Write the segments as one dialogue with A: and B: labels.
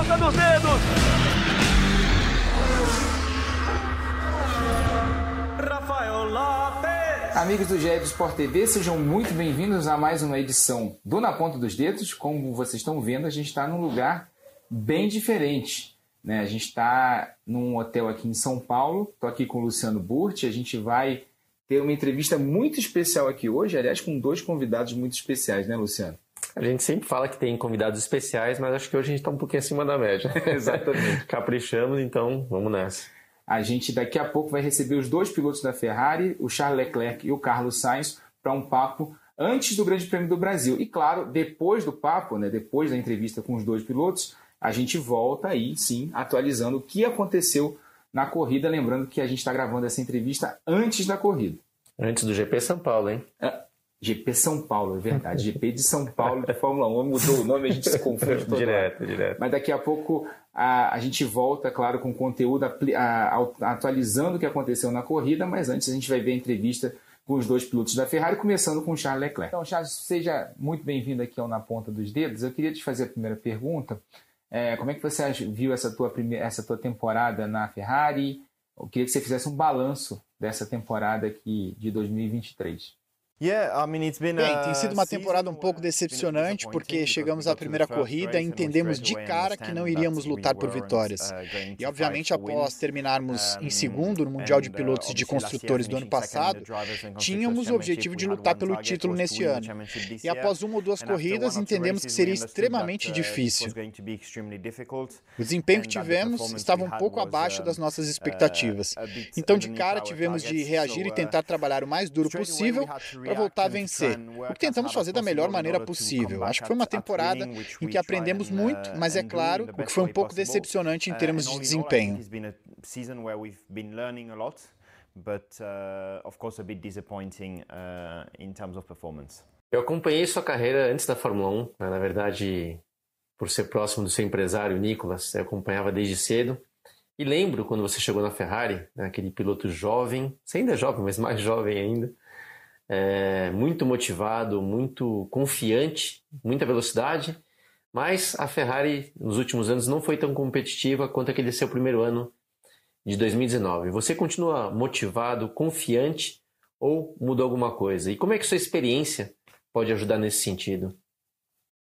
A: ponta dos dedos.
B: Rafael Lopes.
C: Amigos do GE do Sport TV, sejam muito bem-vindos a mais uma edição do Na Ponta dos Dedos. Como vocês estão vendo, a gente está num lugar bem diferente. Né? A gente está num hotel aqui em São Paulo. Estou aqui com o Luciano Burti. A gente vai ter uma entrevista muito especial aqui hoje, aliás, com dois convidados muito especiais, né, Luciano?
D: A gente sempre fala que tem convidados especiais, mas acho que hoje a gente está um pouquinho acima da média.
C: Exatamente.
D: Caprichamos, então vamos nessa.
C: A gente daqui a pouco vai receber os dois pilotos da Ferrari, o Charles Leclerc e o Carlos Sainz, para um papo antes do Grande Prêmio do Brasil. E claro, depois do papo, né, depois da entrevista com os dois pilotos, a gente volta aí, sim, atualizando o que aconteceu na corrida. Lembrando que a gente está gravando essa entrevista antes da corrida.
D: Antes do GP São Paulo, hein?
C: É, GP São Paulo, é verdade. GP de São Paulo de Fórmula 1 mudou o nome, a gente se confunde todo
D: direto, direto.
C: Mas daqui a pouco a, a gente volta, claro, com conteúdo a, a, atualizando o que aconteceu na corrida, mas antes a gente vai ver a entrevista com os dois pilotos da Ferrari, começando com o Charles Leclerc. Então, Charles, seja muito bem-vindo aqui ao Na Ponta dos Dedos. Eu queria te fazer a primeira pergunta. É, como é que você viu essa tua, primeira, essa tua temporada na Ferrari? Eu queria que você fizesse um balanço dessa temporada aqui de 2023.
E: Bem, tem sido uma temporada um pouco decepcionante porque chegamos à primeira corrida e entendemos de cara que não iríamos lutar por vitórias. E obviamente, após terminarmos em segundo no Mundial de Pilotos e de Construtores do ano passado, tínhamos o objetivo de lutar pelo título nesse ano. E após uma ou duas corridas, entendemos que seria extremamente difícil. O desempenho que tivemos estava um pouco abaixo das nossas expectativas. Então, de cara, tivemos de reagir e tentar trabalhar o mais duro possível para voltar a vencer. O que tentamos fazer da melhor maneira possível. Acho que foi uma temporada em que aprendemos muito, mas é claro, o que foi um pouco decepcionante em termos de desempenho.
D: But, uh, of course, a bit disappointing uh, in terms of performance. Eu acompanhei sua carreira antes da Fórmula 1, né? na verdade, por ser próximo do seu empresário, Nicolas, eu acompanhava desde cedo. E lembro quando você chegou na Ferrari, né? aquele piloto jovem, você ainda é jovem, mas mais jovem ainda, é, muito motivado, muito confiante, muita velocidade, mas a Ferrari nos últimos anos não foi tão competitiva quanto aquele seu primeiro ano de 2019. Você continua motivado, confiante ou mudou alguma coisa? E como é que sua experiência pode ajudar nesse sentido?
E: I think experience always helps.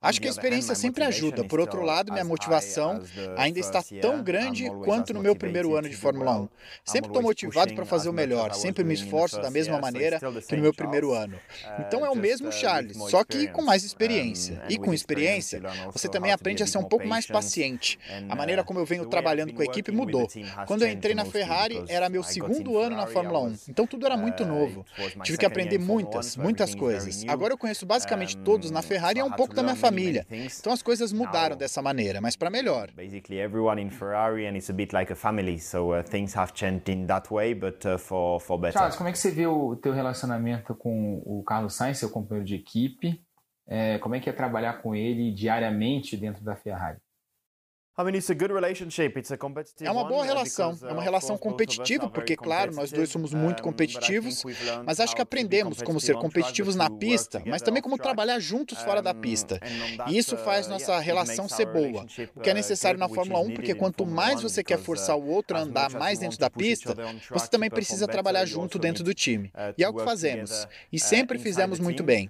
E: Acho que a experiência sempre ajuda. Por outro lado, minha motivação ainda está tão grande quanto no meu primeiro ano de Fórmula 1. Sempre estou motivado para fazer o melhor, sempre me esforço da mesma maneira que no meu primeiro ano. Então é o mesmo Charles, só que com mais experiência. E com experiência, você também aprende a ser um pouco mais paciente. A maneira como eu venho trabalhando com a equipe mudou. Quando eu entrei na Ferrari, era meu segundo ano na Fórmula 1, então tudo era muito novo. Tive que aprender muitas, muitas coisas. Agora eu conheço basicamente todos na Ferrari é um pouco da minha família. Então as coisas mudaram dessa maneira, mas para melhor.
D: Basically everyone in Ferrari and it's a bit like a family, so uh, things have changed in that way, but uh, for for better. Charles, como é que você vê o teu relacionamento com o Carlos Sainz, seu companheiro de equipe? É, como é que é trabalhar com ele diariamente dentro da Ferrari?
E: É uma boa relação, é uma relação competitiva, porque, claro, nós dois somos muito competitivos, mas acho que aprendemos como ser competitivos na pista, mas também como trabalhar juntos fora da pista. E isso faz nossa relação ser boa, o que é necessário na Fórmula 1, porque quanto mais você quer forçar o outro a andar mais dentro da pista, você também precisa trabalhar junto dentro do time. E é o que fazemos, e sempre fizemos muito bem.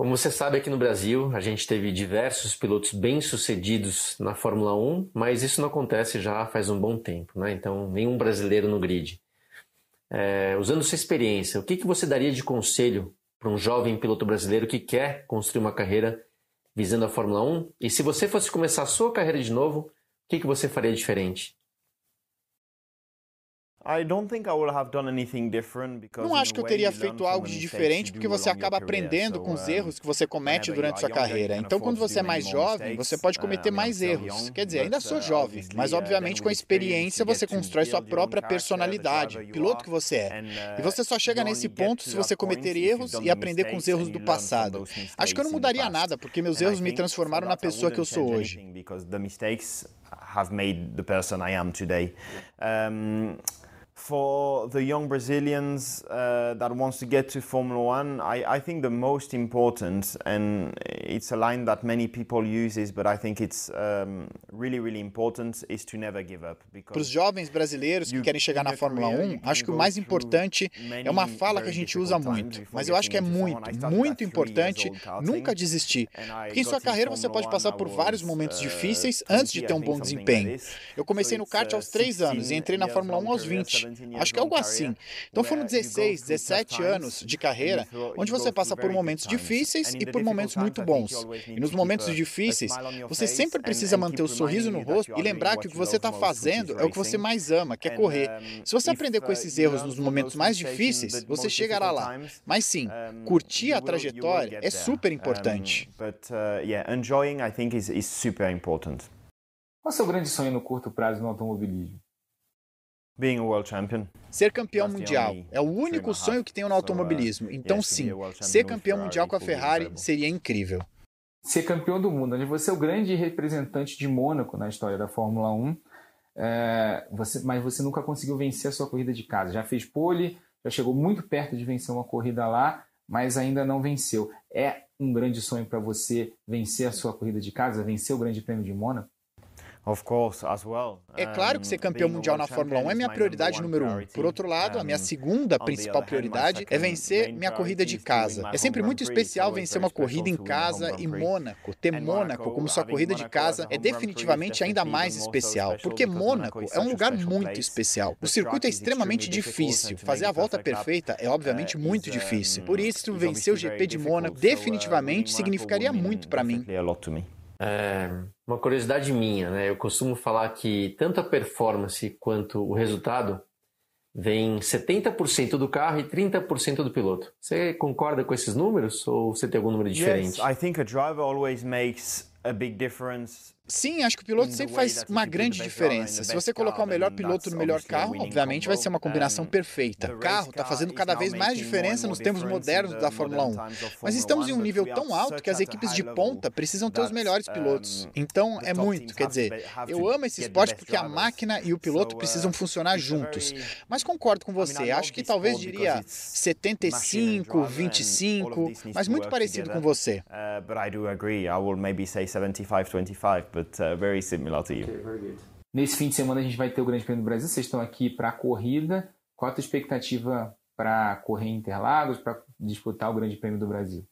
D: Como você sabe, aqui no Brasil, a gente teve diversos pilotos bem-sucedidos na Fórmula 1, mas isso não acontece já faz um bom tempo, né? Então, nenhum brasileiro no grid. É, usando sua experiência, o que, que você daria de conselho para um jovem piloto brasileiro que quer construir uma carreira visando a Fórmula 1? E se você fosse começar a sua carreira de novo, o que, que você faria diferente?
E: Não acho que eu teria feito algo de diferente porque você acaba aprendendo com os erros que você comete durante sua carreira. Então, quando você é mais jovem, você pode cometer mais erros. Quer dizer, ainda sou uh, jovem, mas obviamente com a experiência você constrói sua própria personalidade, piloto que você é. E você só chega nesse ponto se você cometer erros e aprender com os erros do passado. Acho que eu não mudaria nada porque meus erros me transformaram na pessoa que eu sou hoje. have made the person I am today. Um, for the young Brazilians uh, that wants to get to Formula One, I, I think the most important, and it's a line that many people use, but I think it's um, really, really important, is to never give up.
F: Para os jovens brasileiros que querem chegar na Fórmula 1, acho que o mais importante é uma fala que a gente usa muito, mas eu acho que é muito, muito importante nunca desistir. Porque em sua carreira você pode passar por vários momentos uh, difíceis antes de ter um bom desempenho. Eu comecei no kart aos 3 anos e entrei na Fórmula 1 aos 20. Acho que é algo assim. Então foram 16, 17 anos de carreira onde você passa por momentos difíceis e por momentos muito bons. E nos momentos difíceis, você sempre precisa manter o sorriso no rosto e lembrar que o que você está fazendo é o que você mais ama, que é correr. Se você aprender com esses erros nos momentos mais difíceis, você chegará lá. Mas sim, curtir a trajetória é super importante.
E: Uh.
G: Qual é o seu grande sonho no curto prazo no automobilismo?
F: Ser campeão mundial é o único sonho que tenho no uh, automobilismo. Então, sim, ser campeão mundial com a Ferrari seria incrível.
G: Ser campeão do mundo, onde você é o grande representante de Mônaco na história da Fórmula 1, é, você, mas você nunca conseguiu vencer a sua corrida de casa. Já fez pole, já chegou muito perto de vencer uma corrida lá, mas ainda não venceu. É um grande sonho para você vencer a sua corrida de casa, vencer o Grande Prêmio de Mônaco?
F: É claro que ser campeão mundial na Fórmula 1 é minha prioridade número um. Por outro lado, a minha segunda principal prioridade é vencer minha corrida de casa. É sempre muito especial vencer uma corrida em casa e Mônaco. Ter Mônaco como sua corrida de casa é definitivamente ainda mais especial, porque Mônaco é um lugar muito especial. O circuito é extremamente difícil. Fazer a volta perfeita é obviamente muito difícil. Por isso, vencer o GP de Mônaco definitivamente significaria muito para mim.
D: É, uma curiosidade minha, né? Eu costumo falar que tanto a performance quanto o resultado vem 70% do carro e 30% do piloto. Você concorda com esses números ou você tem algum número diferente?
E: Yes, I think a driver always makes
F: Sim, acho que o piloto sempre faz uma grande diferença. Se você colocar o melhor piloto no melhor carro, obviamente vai ser uma combinação perfeita. O carro está fazendo cada vez mais diferença nos tempos modernos da Fórmula 1. Mas estamos em um nível tão alto que as equipes de ponta precisam ter os melhores pilotos. Então é muito, quer dizer, eu amo esse esporte porque a máquina e o piloto precisam funcionar juntos. Mas concordo com você, acho que talvez diria 75, 25, mas muito parecido com você.
E: But I do agree. I will maybe say 75, 25 but uh, very similar to you.
G: Okay, very good. Nesse fim de semana a gente vai ter o Grande Prêmio do Brasil. Vocês estão aqui para a corrida. Qual a tua expectativa para correr em Interlagos, para disputar o Grande Prêmio do Brasil?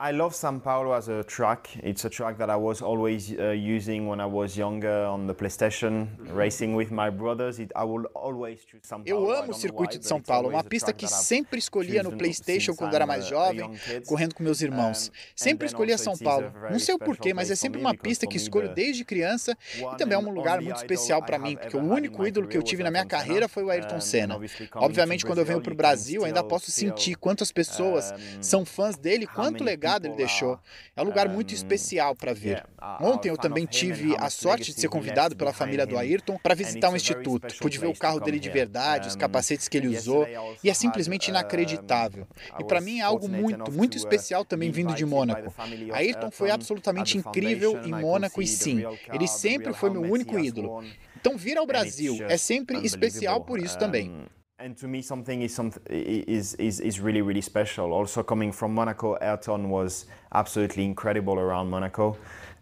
E: I love São Paulo as a track. It's a track that I was always uh, using when I was younger on the PlayStation, racing with my brothers. It, I will always choose São Paulo.
F: Eu amo o circuito de São Paulo, uma pista que sempre escolhia no PlayStation quando era mais jovem, correndo com meus irmãos. Sempre escolhia São Paulo. Não sei o porquê, mas é sempre uma pista que escolho desde criança e também é um lugar muito especial para mim, porque o único ídolo que eu tive na minha carreira foi o Ayrton Senna. Obviamente, quando eu venho para o Brasil, ainda posso sentir quantas pessoas são fãs dele, quanto legal legado ele deixou. É um lugar muito especial para ver. Ontem eu também tive a sorte de ser convidado pela família do Ayrton para visitar um instituto. Pude ver o carro dele de verdade, os capacetes que ele usou, e é simplesmente inacreditável. E para mim é algo muito, muito especial também vindo de Mônaco. Ayrton foi absolutamente incrível em Mônaco e sim, ele sempre foi meu único ídolo. Então vir ao Brasil é sempre especial por isso também.
E: And to me, something is, some, is, is, is really, really special. Also, coming from Monaco, Ayrton was absolutely incredible around Monaco.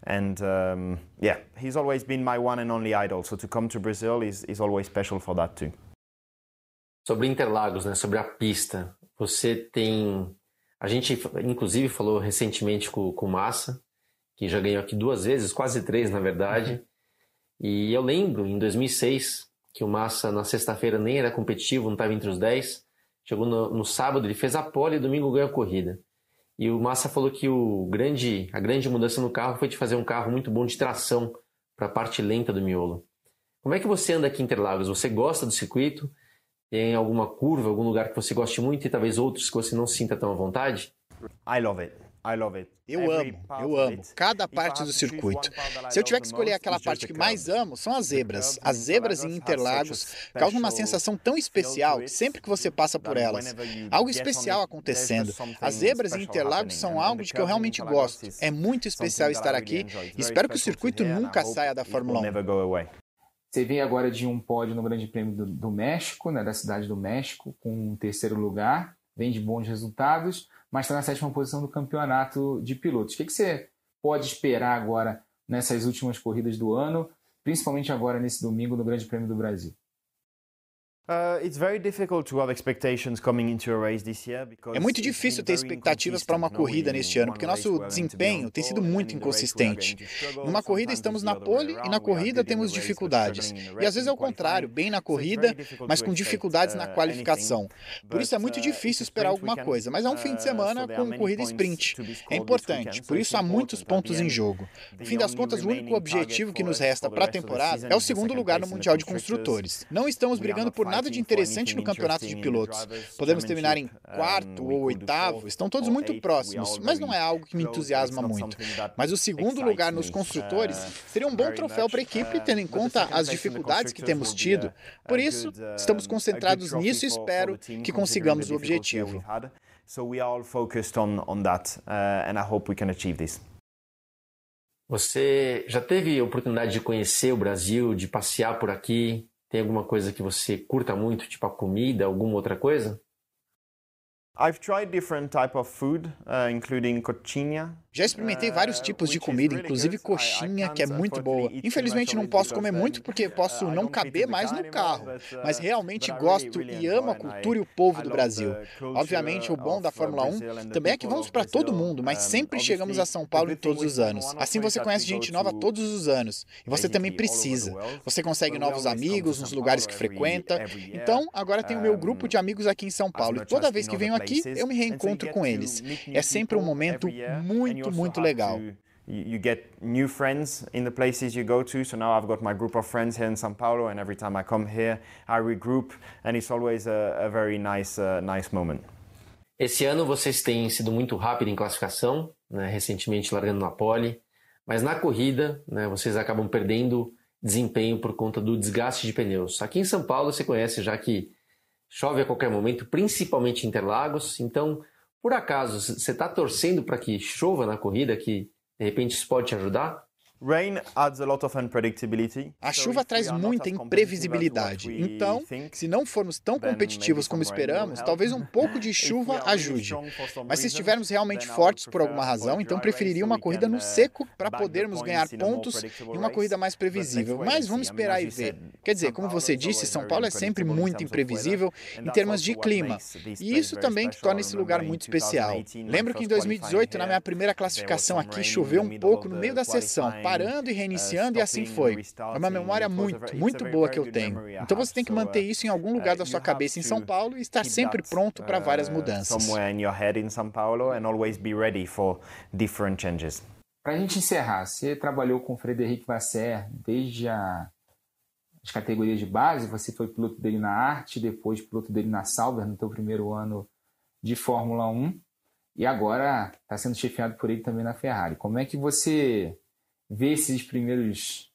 E: And um, yeah, he's always been my one and only idol. So to come to Brazil is, is always special for that too.
D: Sobre Interlagos, né, sobre a pista, você tem. A gente, inclusive, falou recentemente com, com o Massa, que já ganhou aqui duas vezes, quase três, na verdade. E eu lembro, em 2006, que o Massa na sexta-feira nem era competitivo, não estava entre os 10. Chegou no, no, sábado, ele fez a pole e domingo ganhou a corrida. E o Massa falou que o grande, a grande mudança no carro foi de fazer um carro muito bom de tração para a parte lenta do miolo. Como é que você anda aqui em Interlagos? Você gosta do circuito? Tem alguma curva, algum lugar que você goste muito e talvez outros que você não sinta tão à vontade?
E: I love it. I love it.
F: Eu amo, eu amo cada parte do circuito. Se eu tiver que escolher aquela parte que mais amo, são as zebras. As zebras em Interlagos causam uma sensação tão especial que sempre que você passa por elas, algo especial acontecendo. As zebras em Interlagos são algo de que eu realmente gosto. É muito especial estar aqui e espero que o circuito nunca saia da Fórmula 1.
C: Você vem agora de um pódio no Grande Prêmio do, do México, né, da cidade do México, com um terceiro lugar, vem de bons resultados, mas está na sétima posição do campeonato de pilotos. O que, que você pode esperar agora nessas últimas corridas do ano, principalmente agora nesse domingo no Grande Prêmio do Brasil?
F: É muito difícil ter expectativas para uma corrida neste ano, porque nosso desempenho tem sido muito inconsistente. Numa corrida estamos na pole e na corrida temos dificuldades. E às vezes é o contrário, bem na corrida, mas com dificuldades na uh, qualificação. Por isso é muito uh, difícil esperar alguma coisa, mas é um fim de uh, semana com corrida sprint. É importante, por isso há muitos pontos em jogo. No fim das contas, o único objetivo que nos resta para a temporada é o segundo lugar no Mundial de Construtores. Não estamos brigando por nada de interessante no campeonato de pilotos. Podemos terminar em quarto ou oitavo, estão todos muito próximos, mas não é algo que me entusiasma muito. Mas o segundo lugar nos construtores seria um bom troféu para a equipe, tendo em conta as dificuldades que temos tido. Por isso, estamos concentrados nisso e espero que consigamos o objetivo. So we are all focused on, on that, uh, and I hope we can achieve this.
D: Você já teve oportunidade de conhecer o Brasil, de passear por aqui? Tem alguma coisa que você curta muito, tipo a comida, alguma outra coisa?
E: I've tried different type of food, uh, including cochinha,
F: já experimentei vários tipos de comida, inclusive coxinha, que é muito boa. Infelizmente não posso comer muito porque posso não caber mais no carro, mas realmente gosto e amo a cultura e o povo do Brasil. Obviamente, o bom da Fórmula 1 também é que vamos para todo mundo, mas sempre chegamos a São Paulo em todos os anos. Assim você conhece gente nova todos os anos, e você também precisa. Você consegue novos amigos nos lugares que frequenta. Então, agora tenho meu grupo de amigos aqui em São Paulo, e toda vez que venho aqui, eu me reencontro com eles. É sempre um momento muito muito, muito legal.
E: You get new friends in the places you go to. So now I've got my group of friends here in São Paulo, and every time I come here, I regroup, and it's always a, a very nice, uh, nice moment.
D: Esse ano vocês têm sido muito rápido em classificação, né, recentemente largando na pole, mas na corrida né, vocês acabam perdendo desempenho por conta do desgaste de pneus. Aqui em São Paulo você conhece já que chove a qualquer momento, principalmente em Interlagos, então por acaso, você está torcendo para que chova na corrida, que de repente isso pode te ajudar?
F: A chuva traz muita imprevisibilidade. Então, se não formos tão competitivos como esperamos, talvez um pouco de chuva ajude. Mas se estivermos realmente fortes por alguma razão, então preferiria uma corrida no uh, seco para podermos ganhar pontos e uma corrida mais previsível. Mas vamos esperar e ver. Quer dizer, como você disse, São Paulo é sempre muito imprevisível em termos de clima. E isso também que torna esse lugar muito especial. Lembro que em 2018, na minha primeira classificação aqui, choveu um pouco no meio da sessão parando e reiniciando, e assim foi. É uma memória muito, muito boa que eu tenho. Então você tem que manter isso em algum lugar da sua cabeça em São Paulo e estar sempre pronto para várias mudanças.
C: Para a gente encerrar, você trabalhou com o Frederic Vasser desde a, as categorias de base, você foi piloto dele na Arte, depois piloto dele na Sauber no seu primeiro ano de Fórmula 1 e agora está sendo chefiado por ele também na Ferrari. Como é que você vê esses primeiros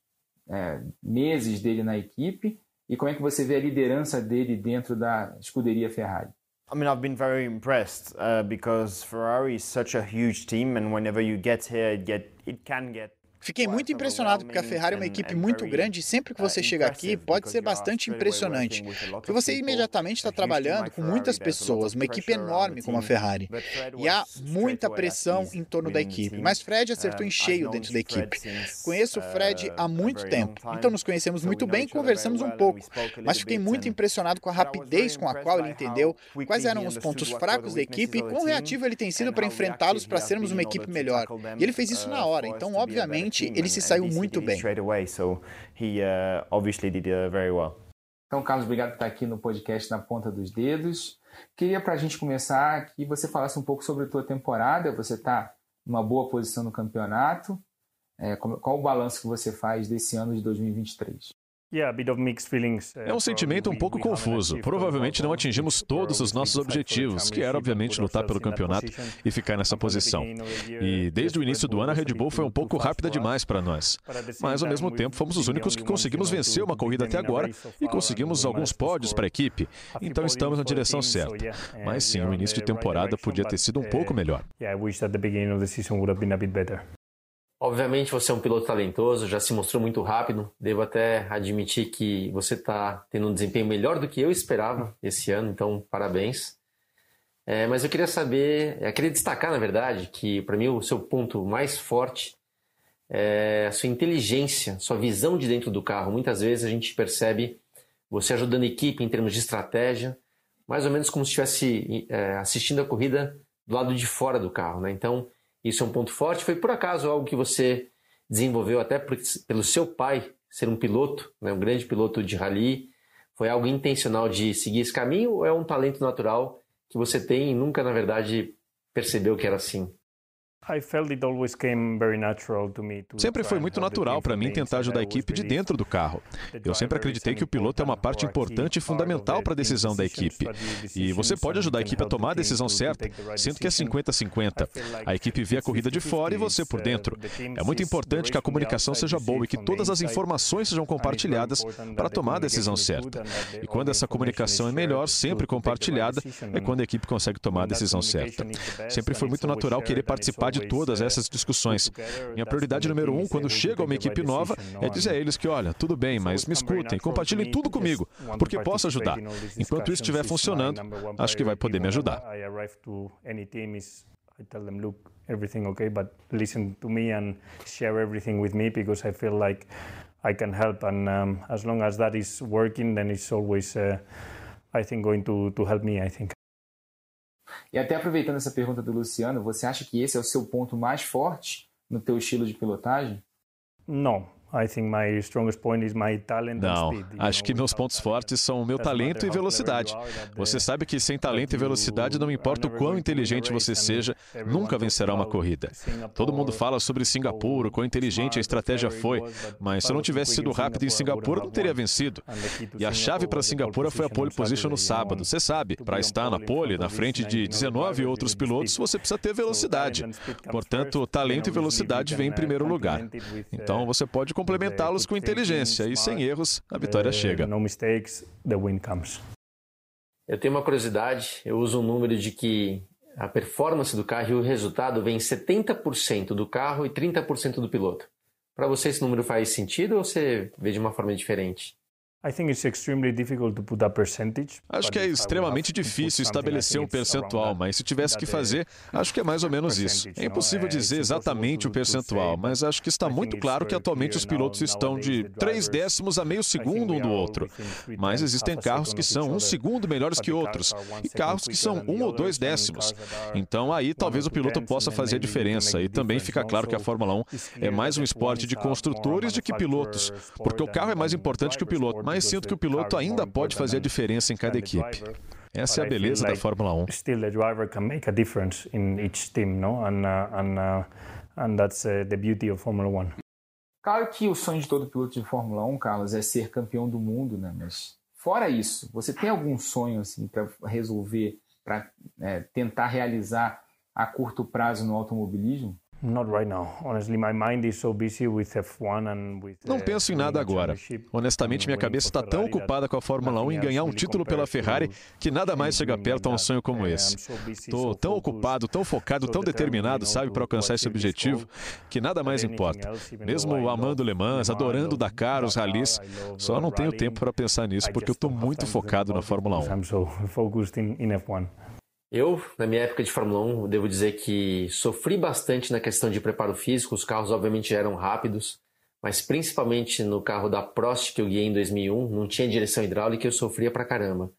C: é, meses dele na equipe e como é que você vê a liderança dele dentro da escuderia Ferrari?
E: I mean, I've been very impressed uh, because Ferrari is such a huge team, and whenever you get here, it get it can get
F: Fiquei muito impressionado porque a Ferrari é uma equipe muito grande e sempre que você uh, chega aqui pode ser bastante impressionante, porque você imediatamente está trabalhando com muitas pessoas, uma equipe enorme como a Ferrari. E há muita pressão em torno da equipe, mas Fred acertou em cheio dentro da equipe. Conheço o Fred há muito tempo, então nos conhecemos muito bem e conversamos um pouco, mas fiquei muito impressionado com a rapidez com a qual ele entendeu quais eram os pontos fracos da equipe e quão reativo ele tem sido para enfrentá-los para sermos uma equipe melhor. E ele fez isso na hora, então obviamente ele se saiu muito bem. Uh,
C: uh, então, Carlos, obrigado por estar aqui no podcast Na Ponta dos Dedos. Queria, para a gente começar, que você falasse um pouco sobre a tua temporada. Você está numa boa posição no campeonato. É, qual o balanço que você faz desse ano de 2023?
H: Uh, é um sentimento um pouco confuso. Provavelmente não atingimos todos os nossos objetivos, que era, obviamente, lutar pelo campeonato e ficar nessa posição. E desde o início do ano, a Red Bull foi um pouco rápida demais para nós. Mas, ao mesmo tempo, fomos os únicos que conseguimos vencer uma corrida até agora e conseguimos alguns pódios para a equipe. Então, estamos na direção certa. Mas, sim, o início de temporada podia ter sido um pouco melhor.
D: Obviamente você é um piloto talentoso, já se mostrou muito rápido. Devo até admitir que você está tendo um desempenho melhor do que eu esperava esse ano, então parabéns. É, mas eu queria saber, eu queria destacar, na verdade, que para mim o seu ponto mais forte é a sua inteligência, sua visão de dentro do carro. Muitas vezes a gente percebe você ajudando a equipe em termos de estratégia, mais ou menos como se estivesse é, assistindo a corrida do lado de fora do carro. Né? Então, isso é um ponto forte. Foi por acaso algo que você desenvolveu até por, pelo seu pai ser um piloto, né, um grande piloto de rally? Foi algo intencional de seguir esse caminho ou é um talento natural que você tem e nunca, na verdade, percebeu que era assim?
H: Sempre foi muito natural para mim tentar ajudar a equipe de dentro do carro. Eu sempre acreditei que o piloto é uma parte importante e fundamental para a decisão da equipe. E você pode ajudar a equipe a tomar a decisão certa, sendo que é 50-50. A equipe vê a corrida de fora e você por dentro. É muito importante que a comunicação seja boa e que todas as informações sejam compartilhadas para tomar a decisão certa. E quando essa comunicação é melhor, sempre compartilhada, é quando a equipe consegue tomar a decisão certa. Sempre foi muito natural querer participar de de todas essas discussões. Minha prioridade número um, quando chega uma equipe nova, é dizer a eles que, olha, tudo bem, mas me escutem, compartilhem tudo comigo, porque posso ajudar. Enquanto isso estiver funcionando, acho que vai poder me ajudar. I tell them, look, everything okay, but listen to me and share everything with me because I feel like I can help. And um, as long as that is working, then it's always, uh, I think, going to, to help me, I think.
G: E até aproveitando essa pergunta do Luciano, você acha que esse é o seu ponto mais forte no teu estilo de pilotagem?
H: Não, não, acho que meus pontos fortes são o meu talento e velocidade. Você sabe que sem talento e velocidade, não importa o quão inteligente você seja, nunca vencerá uma corrida. Todo mundo fala sobre Singapura, o quão inteligente a estratégia foi, mas se eu não tivesse sido rápido em Singapura, não teria vencido. E a chave para Singapura foi a pole position no sábado. Você sabe, para estar na pole, na frente de 19 outros pilotos, você precisa ter velocidade. Portanto, talento e velocidade vêm em primeiro lugar. Então, você pode complementá-los com inteligência e sem erros, a vitória chega.
D: Eu tenho uma curiosidade, eu uso um número de que a performance do carro e o resultado vem 70% do carro e 30% do piloto. Para você esse número faz sentido ou você vê de uma forma diferente?
H: Acho que é extremamente difícil estabelecer um percentual, mas se tivesse que fazer, acho que é mais ou menos isso. É impossível dizer exatamente o percentual, mas acho que está muito claro que atualmente os pilotos estão de três décimos a meio segundo um do outro. Mas existem carros que são um segundo melhores que outros e carros que são um ou dois décimos. Então aí talvez o piloto possa fazer a diferença. E também fica claro que a Fórmula 1 é mais um esporte de construtores do que pilotos, porque o carro é mais importante que o piloto mas sinto que o piloto ainda pode fazer a diferença em cada equipe. Essa é a beleza da Fórmula 1. Still the driver can make a difference in each team, no? And uh, and uh, and that's uh, the beauty of Formula 1.
G: Claro que o sonho de todo piloto de Fórmula 1, Carlos, é ser campeão do mundo, né? Mas fora isso, você tem algum sonho assim para resolver, para é, tentar realizar a curto prazo no automobilismo?
H: Não penso em nada agora. Honestamente, minha cabeça está tão ocupada com a Fórmula 1 em ganhar um título pela Ferrari que nada mais chega perto a um sonho como esse. Estou tão ocupado, tão focado, tão determinado, sabe, para alcançar esse objetivo, que nada mais importa. Mesmo amando Le Mans, adorando Dakar, os rallies, só não tenho tempo para pensar nisso porque eu estou muito focado na Fórmula 1.
D: Eu, na minha época de Fórmula 1, devo dizer que sofri bastante na questão de preparo físico. Os carros, obviamente, eram rápidos, mas principalmente no carro da Prost que eu guiei em 2001, não tinha direção hidráulica e eu sofria pra caramba.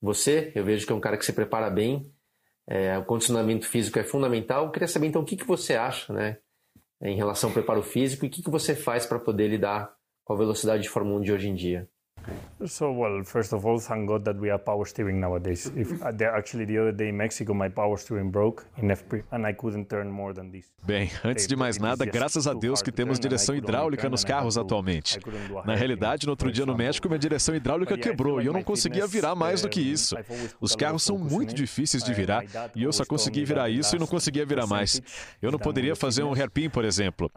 D: Você, eu vejo que é um cara que se prepara bem, é, o condicionamento físico é fundamental. Eu queria saber então o que, que você acha, né, em relação ao preparo físico e o que, que você faz para poder lidar com a velocidade de Fórmula 1 de hoje em dia.
H: So, well, first of all, thank God that we have power steering nowadays. If uh, actually the other day in Mexico, my power steering broke in FP and I couldn't turn more than this. Bem, antes de mais nada, graças a Deus que temos direção hidráulica nos carros atualmente. Na realidade, no outro dia no México, minha direção hidráulica quebrou e eu não conseguia virar mais do que isso. Os carros são muito difíceis de virar e eu só consegui virar isso e não conseguia virar mais. Eu não poderia fazer um hairpin, por exemplo.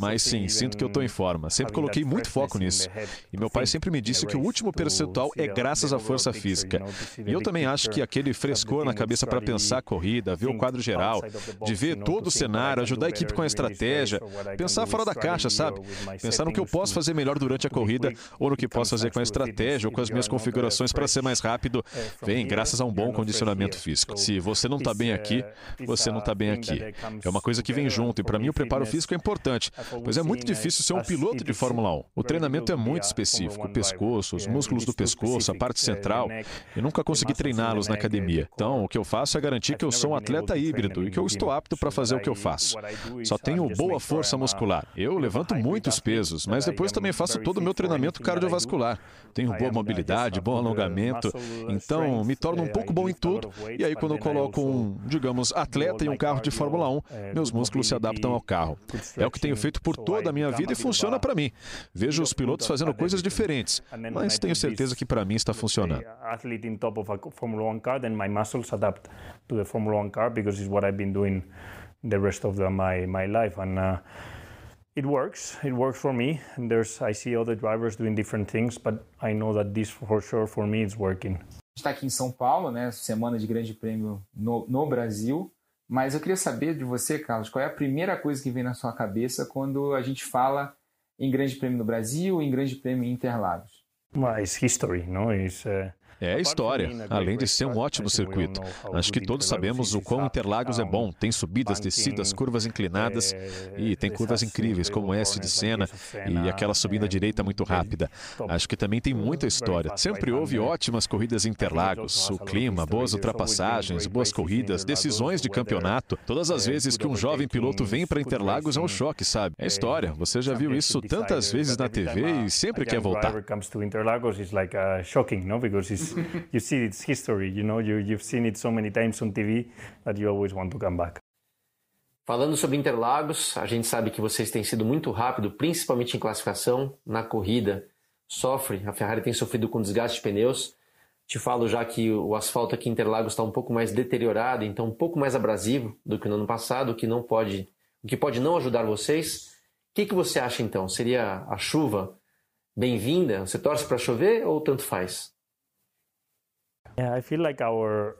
H: Mas sim, sinto que eu estou em forma. Sempre coloquei muito foco nisso. E meu pai sempre me disse que
G: que o último percentual é graças à força física. E eu também acho que aquele frescor na cabeça para pensar a corrida, ver o quadro geral, de ver todo o cenário, ajudar a equipe com a estratégia, pensar fora da caixa, sabe? Pensar no que eu posso fazer melhor durante a corrida ou no que posso fazer com a estratégia ou com as minhas configurações para ser mais rápido, vem graças a um bom condicionamento físico. Se você não está bem aqui, você não está bem aqui. É uma coisa que vem junto e para mim o preparo físico é importante, pois é muito difícil ser um piloto de Fórmula 1. O treinamento é muito específico, o pescoço, os músculos do pescoço, a parte central. Eu nunca consegui treiná-los na academia. Então, o que eu faço é garantir que eu sou um atleta híbrido e que eu estou apto para fazer o que eu faço. Só tenho boa força muscular. Eu levanto muitos pesos, mas depois também faço todo o meu treinamento cardiovascular. Tenho boa mobilidade, bom alongamento, então me torno um pouco bom em tudo. E aí, quando eu coloco um, digamos, atleta em um carro de Fórmula 1, meus músculos se adaptam ao carro. É o que tenho feito por toda a minha vida e funciona para mim. Vejo os pilotos fazendo coisas diferentes, mas tenho certeza que para mim está funcionando.
H: to the Formula One car because it's what I've been doing the rest of the, my my life, and uh, it works. It works for me. And there's I see other drivers doing different things, but I know that this for sure for me it's working.
C: Está aqui em São Paulo, né? Semana de Grande Prêmio no, no Brasil. Mas eu queria saber de você, Carlos, qual é a primeira coisa que vem na sua cabeça quando a gente fala em Grande Prêmio no Brasil, em Grande Prêmio em Interlagos?
H: Well, it's history, no? It's, uh...
G: É a história, além de ser um ótimo circuito. Acho que todos sabemos o quão Interlagos é bom. Tem subidas, descidas, curvas inclinadas e tem curvas incríveis, como essa de Senna e aquela subida direita muito rápida. Acho que também tem muita história. Sempre houve ótimas corridas em Interlagos, o clima, boas ultrapassagens, boas corridas, decisões de campeonato. Todas as vezes que um jovem piloto vem para Interlagos é um choque, sabe? É história. Você já viu isso tantas vezes na TV e sempre quer voltar.
H: You see its history, you know, you, you've seen it so many times on TV that you always want to come back.
D: Falando sobre Interlagos, a gente sabe que vocês têm sido muito rápido, principalmente em classificação, na corrida. Sofre, a Ferrari tem sofrido com desgaste de pneus. Te falo já que o asfalto aqui em Interlagos está um pouco mais deteriorado, então um pouco mais abrasivo do que no ano passado, o que não pode, o que pode não ajudar vocês. O que, que você acha então? Seria a chuva bem-vinda? Você torce para chover ou tanto faz?
H: Yeah, I feel like our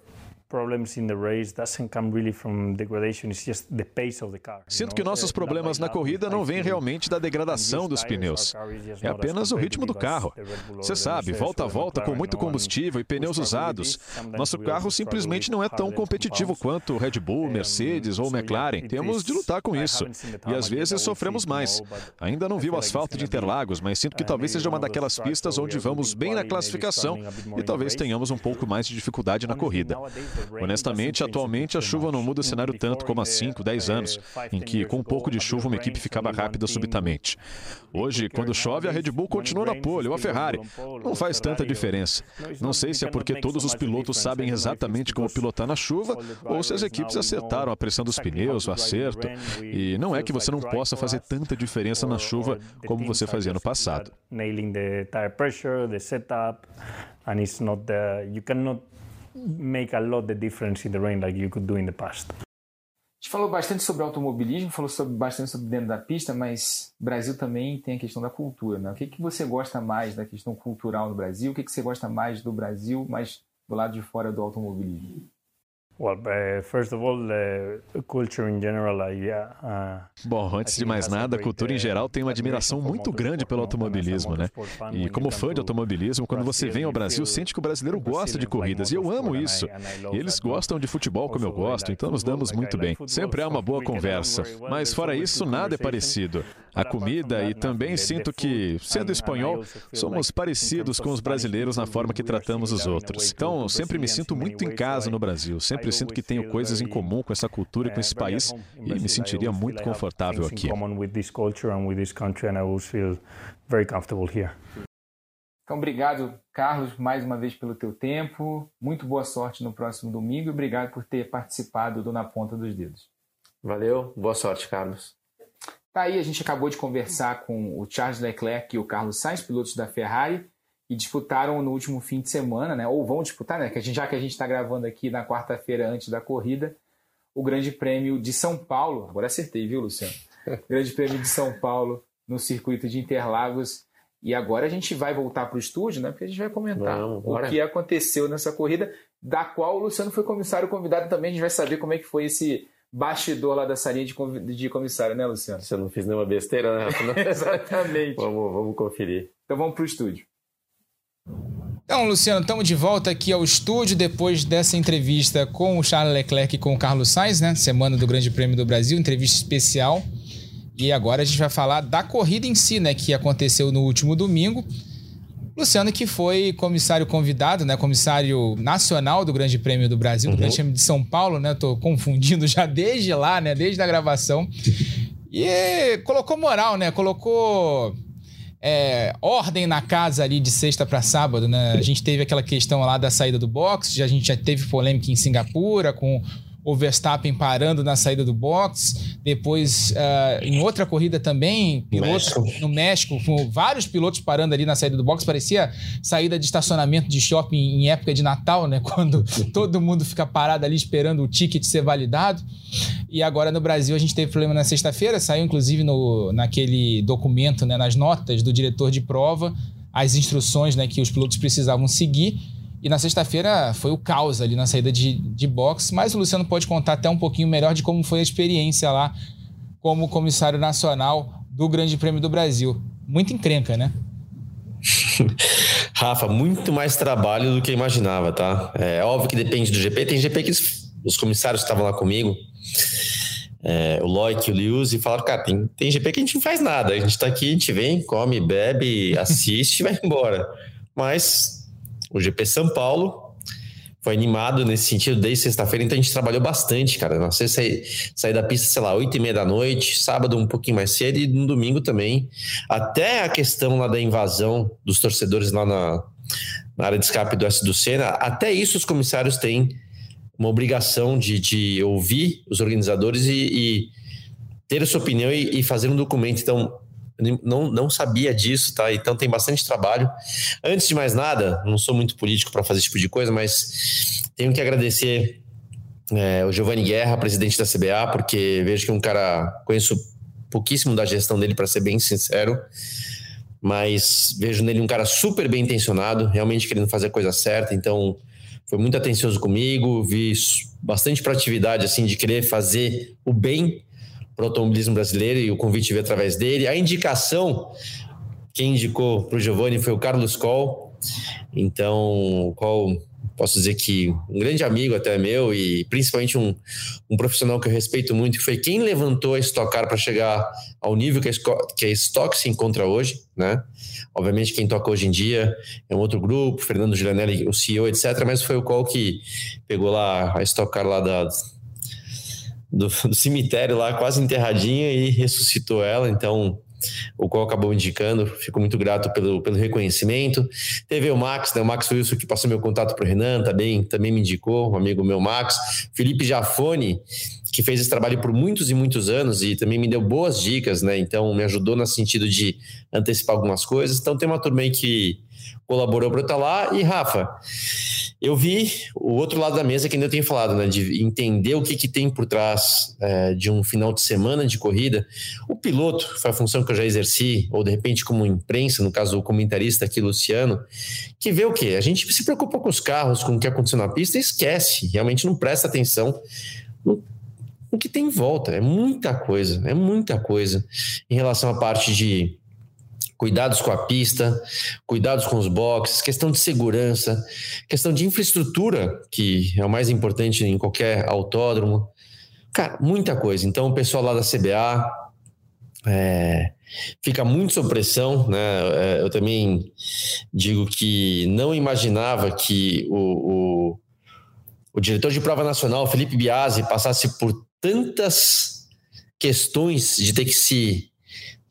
G: Sinto que nossos problemas na corrida não vêm realmente da degradação dos pneus. É apenas o ritmo do carro. Você sabe, volta a volta com muito combustível e pneus usados. Nosso carro simplesmente não é tão competitivo quanto o Red Bull, Mercedes ou McLaren. Temos de lutar com isso. E às vezes sofremos mais. Ainda não vi o asfalto de Interlagos, mas sinto que talvez seja uma daquelas pistas onde vamos bem na classificação e talvez tenhamos um pouco mais de dificuldade na corrida. Honestamente, atualmente a chuva não muda o cenário tanto como há 5, 10 anos, em que com um pouco de chuva uma equipe ficava rápida subitamente. Hoje, quando chove, a Red Bull continua na pole ou a Ferrari. Não faz tanta diferença. Não sei se é porque todos os pilotos sabem exatamente como pilotar na chuva ou se as equipes acertaram a pressão dos pneus, o acerto. E não é que você não possa fazer tanta diferença na chuva como você fazia no passado.
H: Nailing the tire pressure, the setup, and it's not the you cannot make a lot the difference in the rain like you could do in the past.
C: A gente falou bastante sobre automobilismo, falou sobre, bastante sobre dentro da pista, mas Brasil também tem a questão da cultura. Né? O que, que você gosta mais da questão cultural no Brasil? O que, que você gosta mais do Brasil, mas do lado de fora do automobilismo?
G: Bom, antes de mais nada, a cultura em geral tem uma admiração muito grande pelo automobilismo, né? E como fã de automobilismo, quando você vem ao Brasil, sente que o brasileiro gosta de corridas, e eu amo isso. E eles gostam de futebol como eu gosto, então nos damos muito bem. Sempre há uma boa conversa. Mas fora isso, nada é parecido. A comida, e também sinto que, sendo espanhol, somos parecidos com os brasileiros na forma que tratamos os outros. Então, sempre me sinto muito em casa no Brasil, sempre sinto que tenho coisas em comum com essa cultura e com esse país e me sentiria muito confortável aqui.
C: Então, obrigado, Carlos, mais uma vez pelo teu tempo. Muito boa sorte no próximo domingo e obrigado por ter participado do Na Ponta dos Dedos.
D: Valeu, boa sorte, Carlos.
C: Tá aí, a gente acabou de conversar com o Charles Leclerc e o Carlos Sainz, pilotos da Ferrari e disputaram no último fim de semana, né? Ou vão disputar, né? Que gente, já que a gente está gravando aqui na quarta-feira antes da corrida, o Grande Prêmio de São Paulo. Agora acertei, viu, Luciano? Grande Prêmio de São Paulo no circuito de Interlagos. E agora a gente vai voltar para o estúdio, né? Porque a gente vai comentar Vamos, o que aconteceu nessa corrida, da qual o Luciano foi comissário convidado também. A gente vai saber como é que foi esse bastidor lá da salinha de comissário, né, Luciano?
D: Você não fez nenhuma besteira, né,
C: Exatamente.
D: vamos, vamos conferir.
C: Então vamos para o estúdio. Então, Luciano, estamos de volta aqui ao estúdio depois dessa entrevista com o Charles Leclerc e com o Carlos Sainz, né? Semana do Grande Prêmio do Brasil, entrevista especial. E agora a gente vai falar da corrida em si, né, que aconteceu no último domingo. Luciano, que foi comissário convidado, né? Comissário nacional do Grande Prêmio do Brasil, uhum. do Grande Prêmio de São Paulo, né? Tô confundindo já desde lá, né? Desde a gravação. E colocou moral, né? Colocou é, ordem na casa ali de sexta para sábado, né? A gente teve aquela questão lá da saída do box, a gente já teve polêmica em Singapura com o Verstappen parando na saída do box. Depois, uh, em outra corrida também, pilotos México. no México, com vários pilotos parando ali na saída do box. Parecia saída de estacionamento de shopping em época de Natal, né? Quando todo mundo fica parado ali esperando o ticket ser validado. E agora no Brasil a gente teve problema na sexta-feira, saiu inclusive no, naquele documento, né, nas notas do diretor de prova, as instruções né, que os pilotos precisavam seguir. E na sexta-feira foi o caos ali na saída de, de box, mas o Luciano pode contar até um pouquinho melhor de como foi a experiência lá como comissário nacional do Grande Prêmio do Brasil. Muito encrenca, né?
D: Rafa, muito mais trabalho do que eu imaginava, tá? É óbvio que depende do GP. Tem GP que os comissários estavam lá comigo, é, o Loic o Lewis, e falaram: cara, tem, tem GP que a gente não faz nada. A gente tá aqui, a gente vem, come, bebe, assiste e vai embora. Mas o GP São Paulo foi animado nesse sentido desde sexta-feira, então a gente trabalhou bastante, cara. Não sei sair, sair da pista, sei lá, oito e meia da noite, sábado um pouquinho mais cedo e no domingo também. Até a questão lá da invasão dos torcedores lá na, na área de escape do S do Senna, até isso os comissários têm uma obrigação de, de ouvir os organizadores e, e ter a sua opinião e, e fazer um documento. Então, não, não sabia disso, tá? Então tem bastante trabalho. Antes de mais nada, não sou muito político para fazer esse tipo de coisa, mas tenho que agradecer é, o Giovanni Guerra, presidente da CBA, porque vejo que é um cara. Conheço pouquíssimo da gestão dele, para ser bem sincero, mas vejo nele um cara super bem intencionado, realmente querendo fazer a coisa certa. Então foi muito atencioso comigo, vi bastante proatividade assim de querer fazer o bem para o automobilismo brasileiro e o convite veio através dele. A indicação, quem indicou para o Giovanni foi o Carlos Coll. Então, qual posso dizer que um grande amigo até meu e principalmente um, um profissional que eu respeito muito, que foi quem levantou a Stock Car para chegar ao nível que a, que a Stock se encontra hoje, né? Obviamente quem toca hoje em dia é um outro grupo, Fernando Giulianelli, o CEO, etc, mas foi o qual que pegou lá a Stock Car lá da do, do cemitério lá, quase enterradinha, e ressuscitou ela. Então, o qual acabou indicando. Fico muito grato pelo, pelo reconhecimento. Teve o Max, né? O Max Wilson que passou meu contato para o Renan, também, também me indicou, um amigo meu, Max. Felipe Jafone, que fez esse trabalho por muitos e muitos anos e também me deu boas dicas, né? Então, me ajudou no sentido de antecipar algumas coisas. Então, tem uma turma aí que colaborou para eu estar lá. E, Rafa, eu vi o outro lado da mesa que ainda eu tenho falado, né? De entender o que, que tem por trás é, de um final de semana de corrida. O piloto, foi a função que eu já exerci, ou de repente como imprensa, no caso o comentarista aqui, Luciano, que vê o quê? A gente se preocupa com os carros, com o que aconteceu na pista e esquece, realmente não presta atenção no, no que tem em volta. É muita coisa, é muita coisa em relação à parte de cuidados com a pista, cuidados com os boxes, questão de segurança, questão de infraestrutura, que é o mais importante em qualquer autódromo. Cara, muita coisa. Então, o pessoal lá da CBA é, fica muito sob pressão, né? É, eu também digo que não imaginava que o, o, o diretor de prova nacional, Felipe Biasi, passasse por tantas questões de ter que se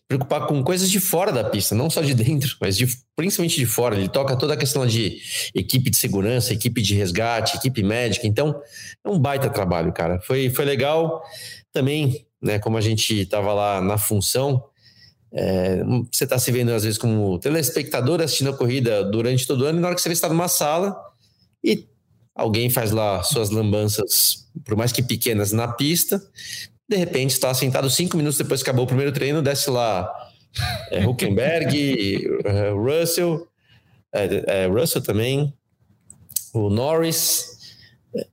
D: preocupar com coisas de fora da pista, não só de dentro, mas de, principalmente de fora. Ele toca toda a questão de equipe de segurança, equipe de resgate, equipe médica. Então, é um baita trabalho, cara. Foi, foi legal também, né? Como a gente estava lá na função, é, você está se vendo às vezes como telespectador assistindo a corrida durante todo o ano, e na hora que você está numa sala e alguém faz lá suas lambanças, por mais que pequenas, na pista, de repente está sentado cinco minutos depois que acabou o primeiro treino, desce lá é, Huckenberg, é, Russell, é, é, Russell também, o Norris.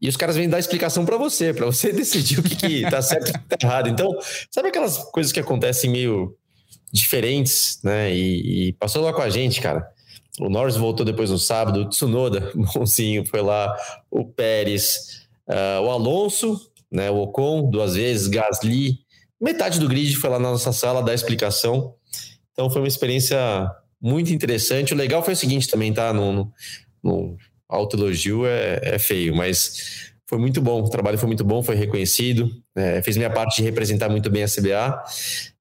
D: E os caras vêm dar explicação para você, para você decidir o que, que tá certo e o que tá errado. Então, sabe aquelas coisas que acontecem meio diferentes, né? E, e, passou lá com a gente, cara. O Norris voltou depois no sábado, o Tsunoda, bonzinho, foi lá, o Pérez, uh, o Alonso, né? O Ocon, duas vezes, Gasly. Metade do grid foi lá na nossa sala dar explicação. Então foi uma experiência muito interessante. O legal foi o seguinte também, tá? No, no, no autoelogio é, é feio, mas foi muito bom. O trabalho foi muito bom, foi reconhecido. É, fez minha parte de representar muito bem a CBA.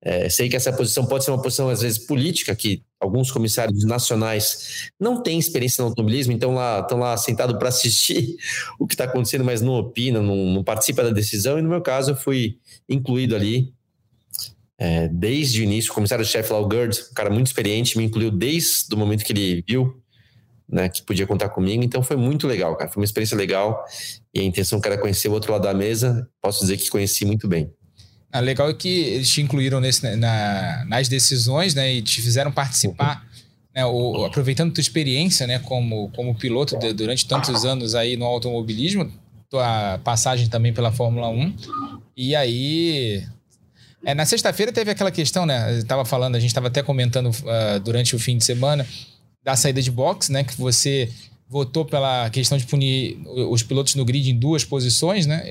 D: É, sei que essa posição pode ser uma posição, às vezes, política, que alguns comissários nacionais não têm experiência no automobilismo, então lá, estão lá sentados para assistir o que está acontecendo, mas não opinam, não, não participam da decisão. E no meu caso, eu fui incluído ali é, desde o início. O comissário-chefe lá, o Gerd, um cara muito experiente, me incluiu desde o momento que ele viu né, que podia contar comigo. Então foi muito legal, cara. Foi uma experiência legal. E a intenção que era conhecer o outro lado da mesa, posso dizer que conheci muito bem.
C: Ah, legal é que eles te incluíram nesse, na, nas decisões, né? E te fizeram participar, né, o, aproveitando tua experiência, né? Como, como piloto de, durante tantos anos aí no automobilismo, tua passagem também pela Fórmula 1. E aí é, na sexta-feira teve aquela questão, né? Eu tava falando, a gente estava até comentando uh, durante o fim de semana da saída de box, né? Que você votou pela questão de punir os pilotos no grid em duas posições, né?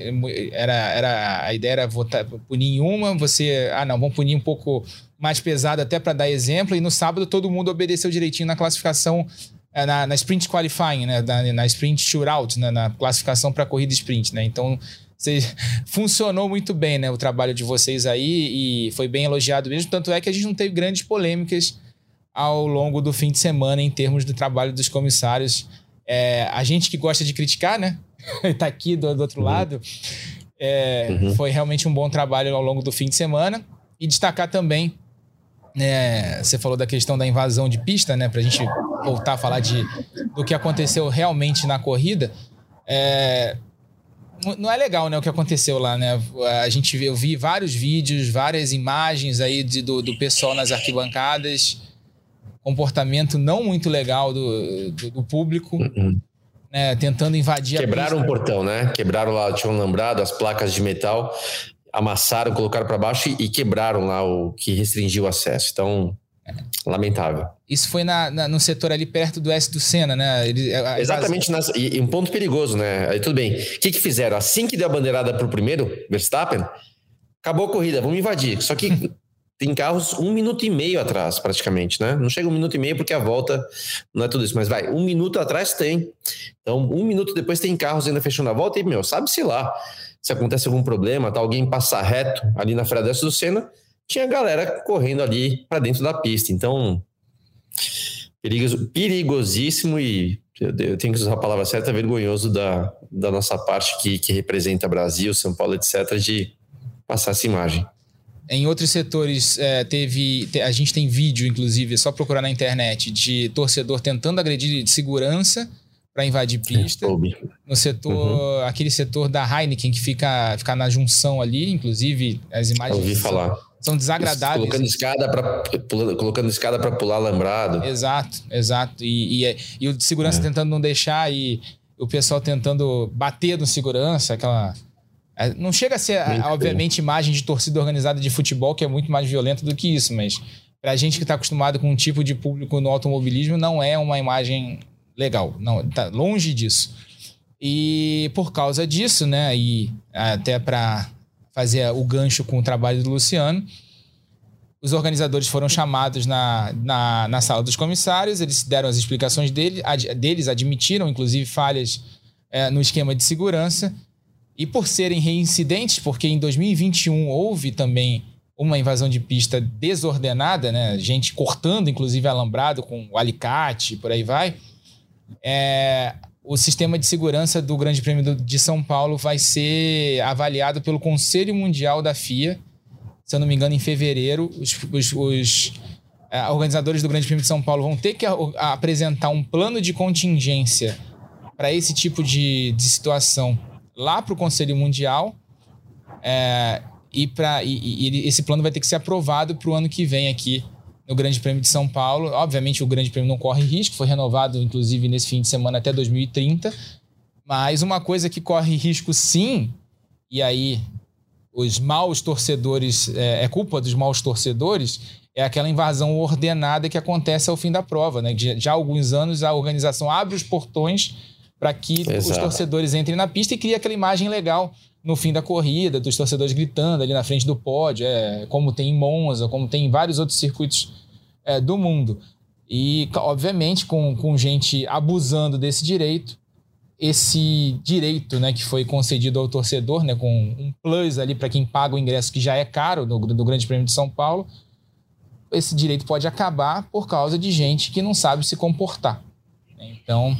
C: Era, era, a ideia era votar, punir em uma, você, ah, não, vamos punir um pouco mais pesado até para dar exemplo, e no sábado todo mundo obedeceu direitinho na classificação, eh, na, na sprint qualifying, né? Na, na sprint shootout, né? na classificação para corrida sprint, né? Então funcionou muito bem, né? O trabalho de vocês aí e foi bem elogiado mesmo. Tanto é que a gente não teve grandes polêmicas ao longo do fim de semana em termos do trabalho dos comissários. É, a gente que gosta de criticar, né? tá aqui do, do outro uhum. lado. É, uhum. Foi realmente um bom trabalho ao longo do fim de semana. E destacar também, né, você falou da questão da invasão de pista, né? Pra gente voltar a falar de, do que aconteceu realmente na corrida. É, não é legal, né, o que aconteceu lá, né? A gente eu vi vários vídeos, várias imagens aí de, do, do pessoal nas arquibancadas, comportamento não muito legal do, do, do público, uhum. né, tentando invadir
D: Quebraram um portão, né? Quebraram lá, tinham lembrado as placas de metal, amassaram, colocaram para baixo e, e quebraram lá o que restringiu o acesso. Então, Lamentável.
C: Isso foi na, na, no setor ali perto do S do Senna, né? Ele,
D: a, Exatamente, nas, e, e, um ponto perigoso, né? Aí tudo bem. O que, que fizeram? Assim que deu a bandeirada para o primeiro, Verstappen, acabou a corrida, vamos invadir. Só que tem carros um minuto e meio atrás, praticamente, né? Não chega um minuto e meio porque a volta não é tudo isso, mas vai, um minuto atrás tem. Então, um minuto depois tem carros ainda fechando a volta e, meu, sabe-se lá. Se acontece algum problema, tá alguém passar reto ali na freada do Senna, tinha galera correndo ali para dentro da pista. Então, perigosíssimo e eu tenho que usar a palavra certa, vergonhoso da, da nossa parte que, que representa Brasil, São Paulo, etc., de passar essa imagem.
C: Em outros setores, é, teve. A gente tem vídeo, inclusive, é só procurar na internet, de torcedor tentando agredir de segurança para invadir pista. no setor, uhum. aquele setor da Heineken que fica, fica na junção ali, inclusive as imagens.
D: Eu ouvi falar
C: são desagradáveis.
D: Colocando escada para colocando escada para pular lambrado.
C: Exato, exato. E, e, é, e o de segurança é. tentando não deixar e o pessoal tentando bater no segurança, aquela é, não chega a ser, obviamente, imagem de torcida organizada de futebol, que é muito mais violenta do que isso, mas para a gente que está acostumado com um tipo de público no automobilismo, não é uma imagem legal. Não, tá longe disso. E por causa disso, né, e até para fazer o gancho com o trabalho do Luciano. Os organizadores foram chamados na, na, na sala dos comissários, eles deram as explicações dele, ad, deles, admitiram inclusive falhas é, no esquema de segurança. E por serem reincidentes, porque em 2021 houve também uma invasão de pista desordenada, né? gente cortando inclusive alambrado com o alicate, por aí vai. É, o sistema de segurança do Grande Prêmio de São Paulo vai ser avaliado pelo Conselho Mundial da FIA, se eu não me engano, em fevereiro. Os, os, os é, organizadores do Grande Prêmio de São Paulo vão ter que a, a apresentar um plano de contingência para esse tipo de, de situação lá para o Conselho Mundial. É, e, pra, e, e, esse plano vai ter que ser aprovado para o ano que vem aqui no Grande Prêmio de São Paulo. Obviamente, o Grande Prêmio não corre risco, foi renovado, inclusive, nesse fim de semana até 2030. Mas uma coisa que corre risco, sim, e aí os maus torcedores, é, é culpa dos maus torcedores, é aquela invasão ordenada que acontece ao fim da prova. Né? Já há alguns anos, a organização abre os portões para que Exato. os torcedores entrem na pista e cria aquela imagem legal no fim da corrida, dos torcedores gritando ali na frente do pódio, é, como tem em Monza, como tem em vários outros circuitos é, do mundo. E, obviamente, com, com gente abusando desse direito, esse direito né, que foi concedido ao torcedor, né, com um plus ali para quem paga o ingresso que já é caro do, do Grande Prêmio de São Paulo, esse direito pode acabar por causa de gente que não sabe se comportar. Então,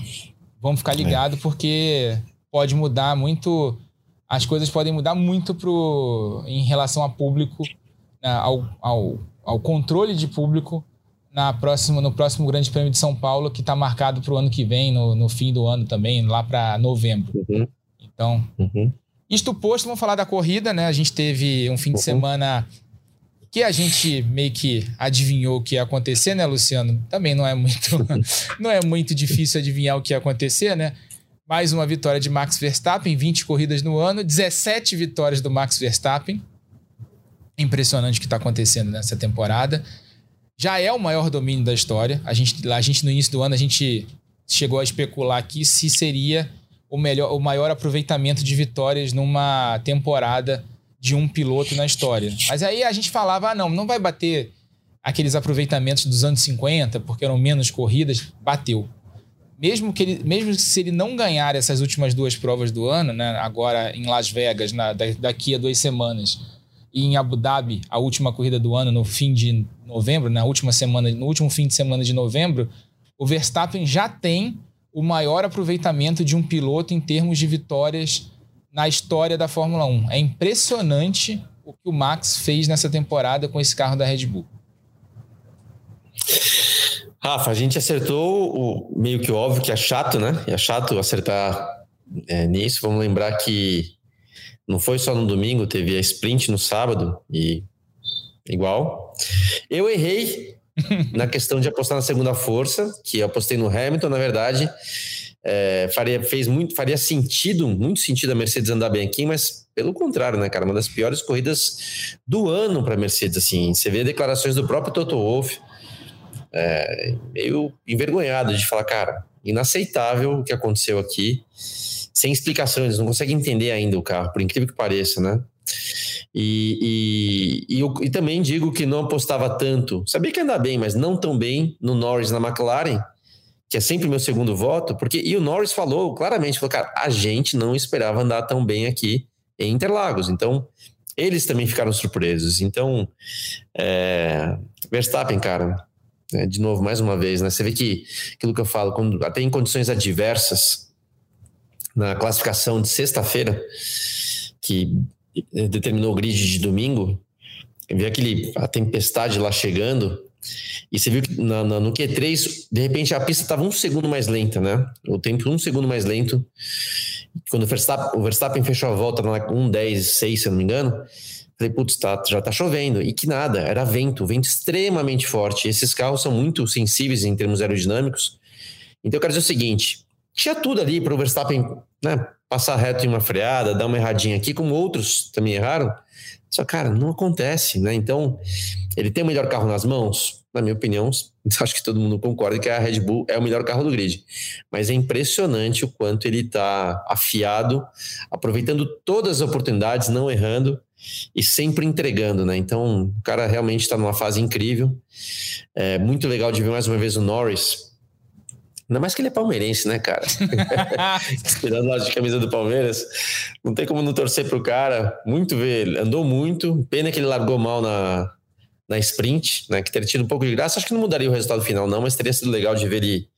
C: vamos ficar ligado porque pode mudar muito, as coisas podem mudar muito pro, em relação a público, né, ao, ao, ao controle de público na próxima, no próximo Grande Prêmio de São Paulo, que está marcado para o ano que vem, no, no fim do ano também, lá para novembro. Uhum. Então, uhum. isto posto, vamos falar da corrida, né? A gente teve um fim uhum. de semana que a gente meio que adivinhou o que ia acontecer, né, Luciano? Também não é muito, não é muito difícil adivinhar o que ia acontecer, né? Mais uma vitória de Max Verstappen, 20 corridas no ano, 17 vitórias do Max Verstappen. Impressionante o que está acontecendo nessa temporada já é o maior domínio da história. A gente, a gente no início do ano a gente chegou a especular aqui se seria o melhor, o maior aproveitamento de vitórias numa temporada de um piloto na história. Mas aí a gente falava, ah, não, não vai bater aqueles aproveitamentos dos anos 50, porque eram menos corridas, bateu. Mesmo que ele, mesmo se ele não ganhar essas últimas duas provas do ano, né, agora em Las Vegas, na, daqui a duas semanas, e em Abu Dhabi, a última corrida do ano, no fim de novembro, na última semana, no último fim de semana de novembro, o Verstappen já tem o maior aproveitamento de um piloto em termos de vitórias na história da Fórmula 1. É impressionante o que o Max fez nessa temporada com esse carro da Red Bull.
D: Rafa, a gente acertou o meio que óbvio que é chato, né? É chato acertar é, nisso. Vamos lembrar que não foi só no domingo, teve a sprint no sábado e igual. Eu errei na questão de apostar na segunda força, que eu apostei no Hamilton, na verdade. É, faria, fez muito, faria sentido, muito sentido a Mercedes andar bem aqui, mas pelo contrário, né, cara? Uma das piores corridas do ano para a Mercedes, assim. Você vê declarações do próprio Toto Wolff, é, meio envergonhado de falar, cara, inaceitável o que aconteceu aqui sem explicações, não consegue entender ainda o carro, por incrível que pareça, né? E, e, e, eu, e também digo que não apostava tanto, sabia que andar bem, mas não tão bem no Norris na McLaren, que é sempre meu segundo voto, porque e o Norris falou claramente, falou, cara, a gente não esperava andar tão bem aqui em Interlagos, então eles também ficaram surpresos. Então, é, Verstappen, cara, é, de novo, mais uma vez, né? Você vê que aquilo que eu falo, quando, até em condições adversas, na classificação de sexta-feira, que determinou o grid de domingo, viu aquele, a tempestade lá chegando, e você viu que na, na, no Q3, de repente a pista estava um segundo mais lenta, né? O tempo um segundo mais lento. Quando o Verstappen, o Verstappen fechou a volta na 1,10,6, se eu não me engano, falei, putz, tá, já tá chovendo. E que nada, era vento, vento extremamente forte. Esses carros são muito sensíveis em termos aerodinâmicos. Então eu quero dizer o seguinte: tinha tudo ali para o Verstappen né, passar reto em uma freada, dar uma erradinha aqui, como outros também erraram. Só, cara, não acontece, né? Então, ele tem o melhor carro nas mãos? Na minha opinião, acho que todo mundo concorda que a Red Bull é o melhor carro do grid. Mas é impressionante o quanto ele está afiado, aproveitando todas as oportunidades, não errando e sempre entregando, né? Então, o cara realmente está numa fase incrível. É muito legal de ver mais uma vez o Norris Ainda mais que ele é palmeirense, né, cara? Tirando lá de camisa do Palmeiras. Não tem como não torcer pro cara. Muito ver, ele andou muito. Pena que ele largou mal na, na sprint, né? Que teria tido um pouco de graça. Acho que não mudaria o resultado final, não, mas teria sido legal de ver ele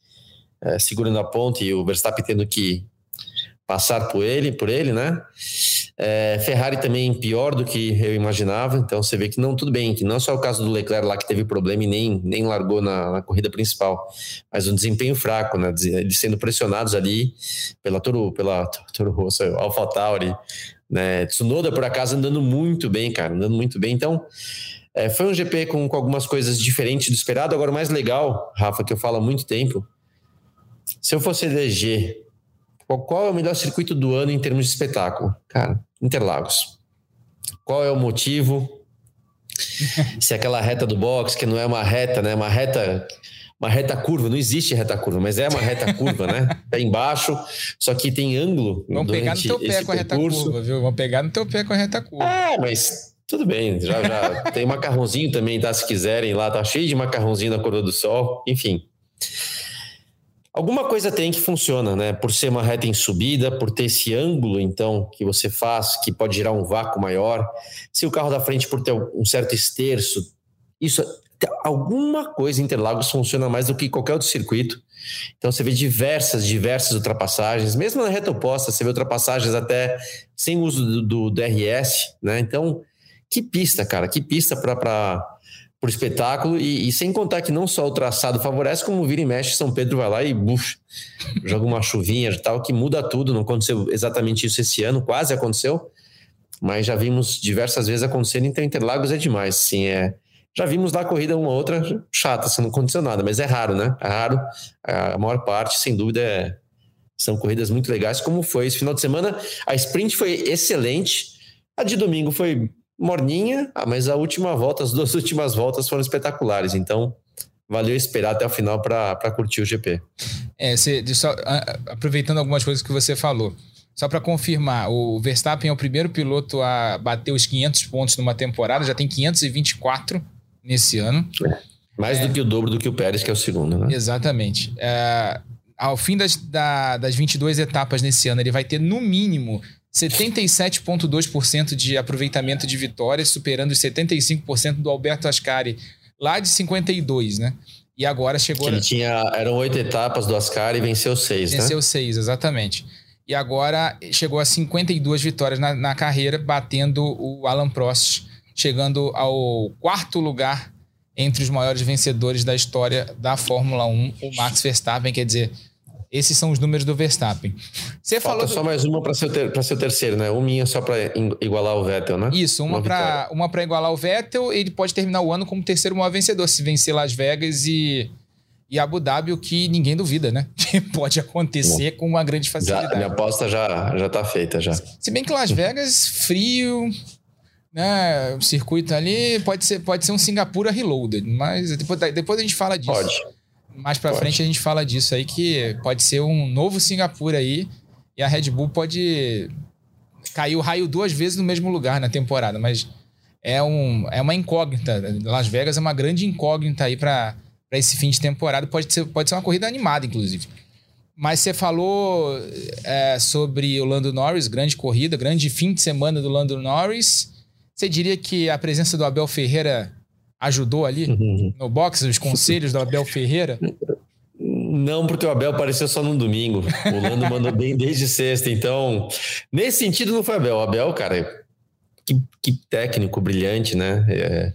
D: é, segurando a ponte e o Verstappen tendo que passar por ele, por ele, né? É, Ferrari também pior do que eu imaginava, então você vê que não, tudo bem, que não é só o caso do Leclerc lá que teve problema e nem, nem largou na, na corrida principal, mas um desempenho fraco, né? Eles sendo pressionados ali pela Toro, pela Toro Rosso, AlphaTauri, né? Tsunoda, por acaso, andando muito bem, cara, andando muito bem, então É, foi um GP com, com algumas coisas diferentes do esperado. Agora, o mais legal, Rafa, que eu falo há muito tempo, se eu fosse eleger qual é o melhor circuito do ano em termos de espetáculo? Cara, Interlagos. Qual é o motivo? Se aquela reta do box, que não é uma reta, né? Uma reta uma reta curva, não existe reta curva, mas é uma reta curva, né? Pé embaixo, só que tem ângulo.
C: Vão pegar no teu pé com a reta percurso. curva, viu? Vão pegar no teu pé com a reta curva.
D: É, mas tudo bem, já, já tem macarrãozinho também, tá? Se quiserem lá, tá cheio de macarrãozinho na coroa do sol, enfim. Alguma coisa tem que funciona, né? Por ser uma reta em subida, por ter esse ângulo, então, que você faz, que pode gerar um vácuo maior. Se o carro da frente, por ter um certo esterço, isso alguma coisa em Interlagos funciona mais do que qualquer outro circuito. Então você vê diversas, diversas ultrapassagens, mesmo na reta oposta, você vê ultrapassagens até sem uso do, do DRS, né? Então, que pista, cara, que pista para o espetáculo e, e, sem contar que não só o traçado favorece, como vira e mexe, São Pedro vai lá e buf, joga uma chuvinha e tal, que muda tudo. Não aconteceu exatamente isso esse ano, quase aconteceu, mas já vimos diversas vezes acontecendo. Então, Interlagos é demais, sim, é já vimos lá a corrida uma outra chata, se não aconteceu nada, mas é raro, né? É raro. A maior parte, sem dúvida, é... são corridas muito legais, como foi esse final de semana. A sprint foi excelente. A de domingo foi morninha, ah, mas a última volta, as duas últimas voltas foram espetaculares. Então, valeu esperar até o final para curtir o GP.
C: É, você, só, aproveitando algumas coisas que você falou. Só para confirmar, o Verstappen é o primeiro piloto a bater os 500 pontos numa temporada, já tem 524 nesse ano.
D: Mais é, do que o dobro do que o Pérez, que é o segundo, né?
C: Exatamente. É, ao fim das, da, das 22 etapas nesse ano, ele vai ter no mínimo 77,2% de aproveitamento de vitórias, superando os 75% do Alberto Ascari, lá de 52, né? E agora chegou.
D: Ele tinha. Eram oito etapas do Ascari e venceu seis,
C: venceu né? Venceu seis, exatamente. E agora chegou a 52 vitórias na, na carreira, batendo o Alan Prost chegando ao quarto lugar entre os maiores vencedores da história da Fórmula 1, o Max Verstappen. Quer dizer, esses são os números do Verstappen.
D: Você Falta falou do... só mais uma para ser, ter, ser o terceiro, né? Uma só para igualar o Vettel, né?
C: Isso, uma, uma para igualar o Vettel. Ele pode terminar o ano como terceiro maior vencedor se vencer Las Vegas e, e Abu Dhabi, o que ninguém duvida, né? pode acontecer Bom, com uma grande facilidade.
D: Já, minha aposta já, já tá feita já.
C: Se bem que Las Vegas, frio, né, o circuito ali pode ser, pode ser um Singapura Reloaded, mas depois, depois a gente fala disso.
D: Pode.
C: Mais para frente a gente fala disso aí, que pode ser um novo Singapura aí, e a Red Bull pode cair o raio duas vezes no mesmo lugar na temporada, mas é, um, é uma incógnita. Las Vegas é uma grande incógnita aí para esse fim de temporada. Pode ser, pode ser uma corrida animada, inclusive. Mas você falou é, sobre o Lando Norris, grande corrida, grande fim de semana do Lando Norris. Você diria que a presença do Abel Ferreira ajudou ali uhum. no boxe, os conselhos do Abel Ferreira?
D: Não, porque o Abel apareceu só no domingo. O Lando mandou bem desde sexta. Então, nesse sentido, não foi Abel. O Abel, cara, que, que técnico brilhante, né? É,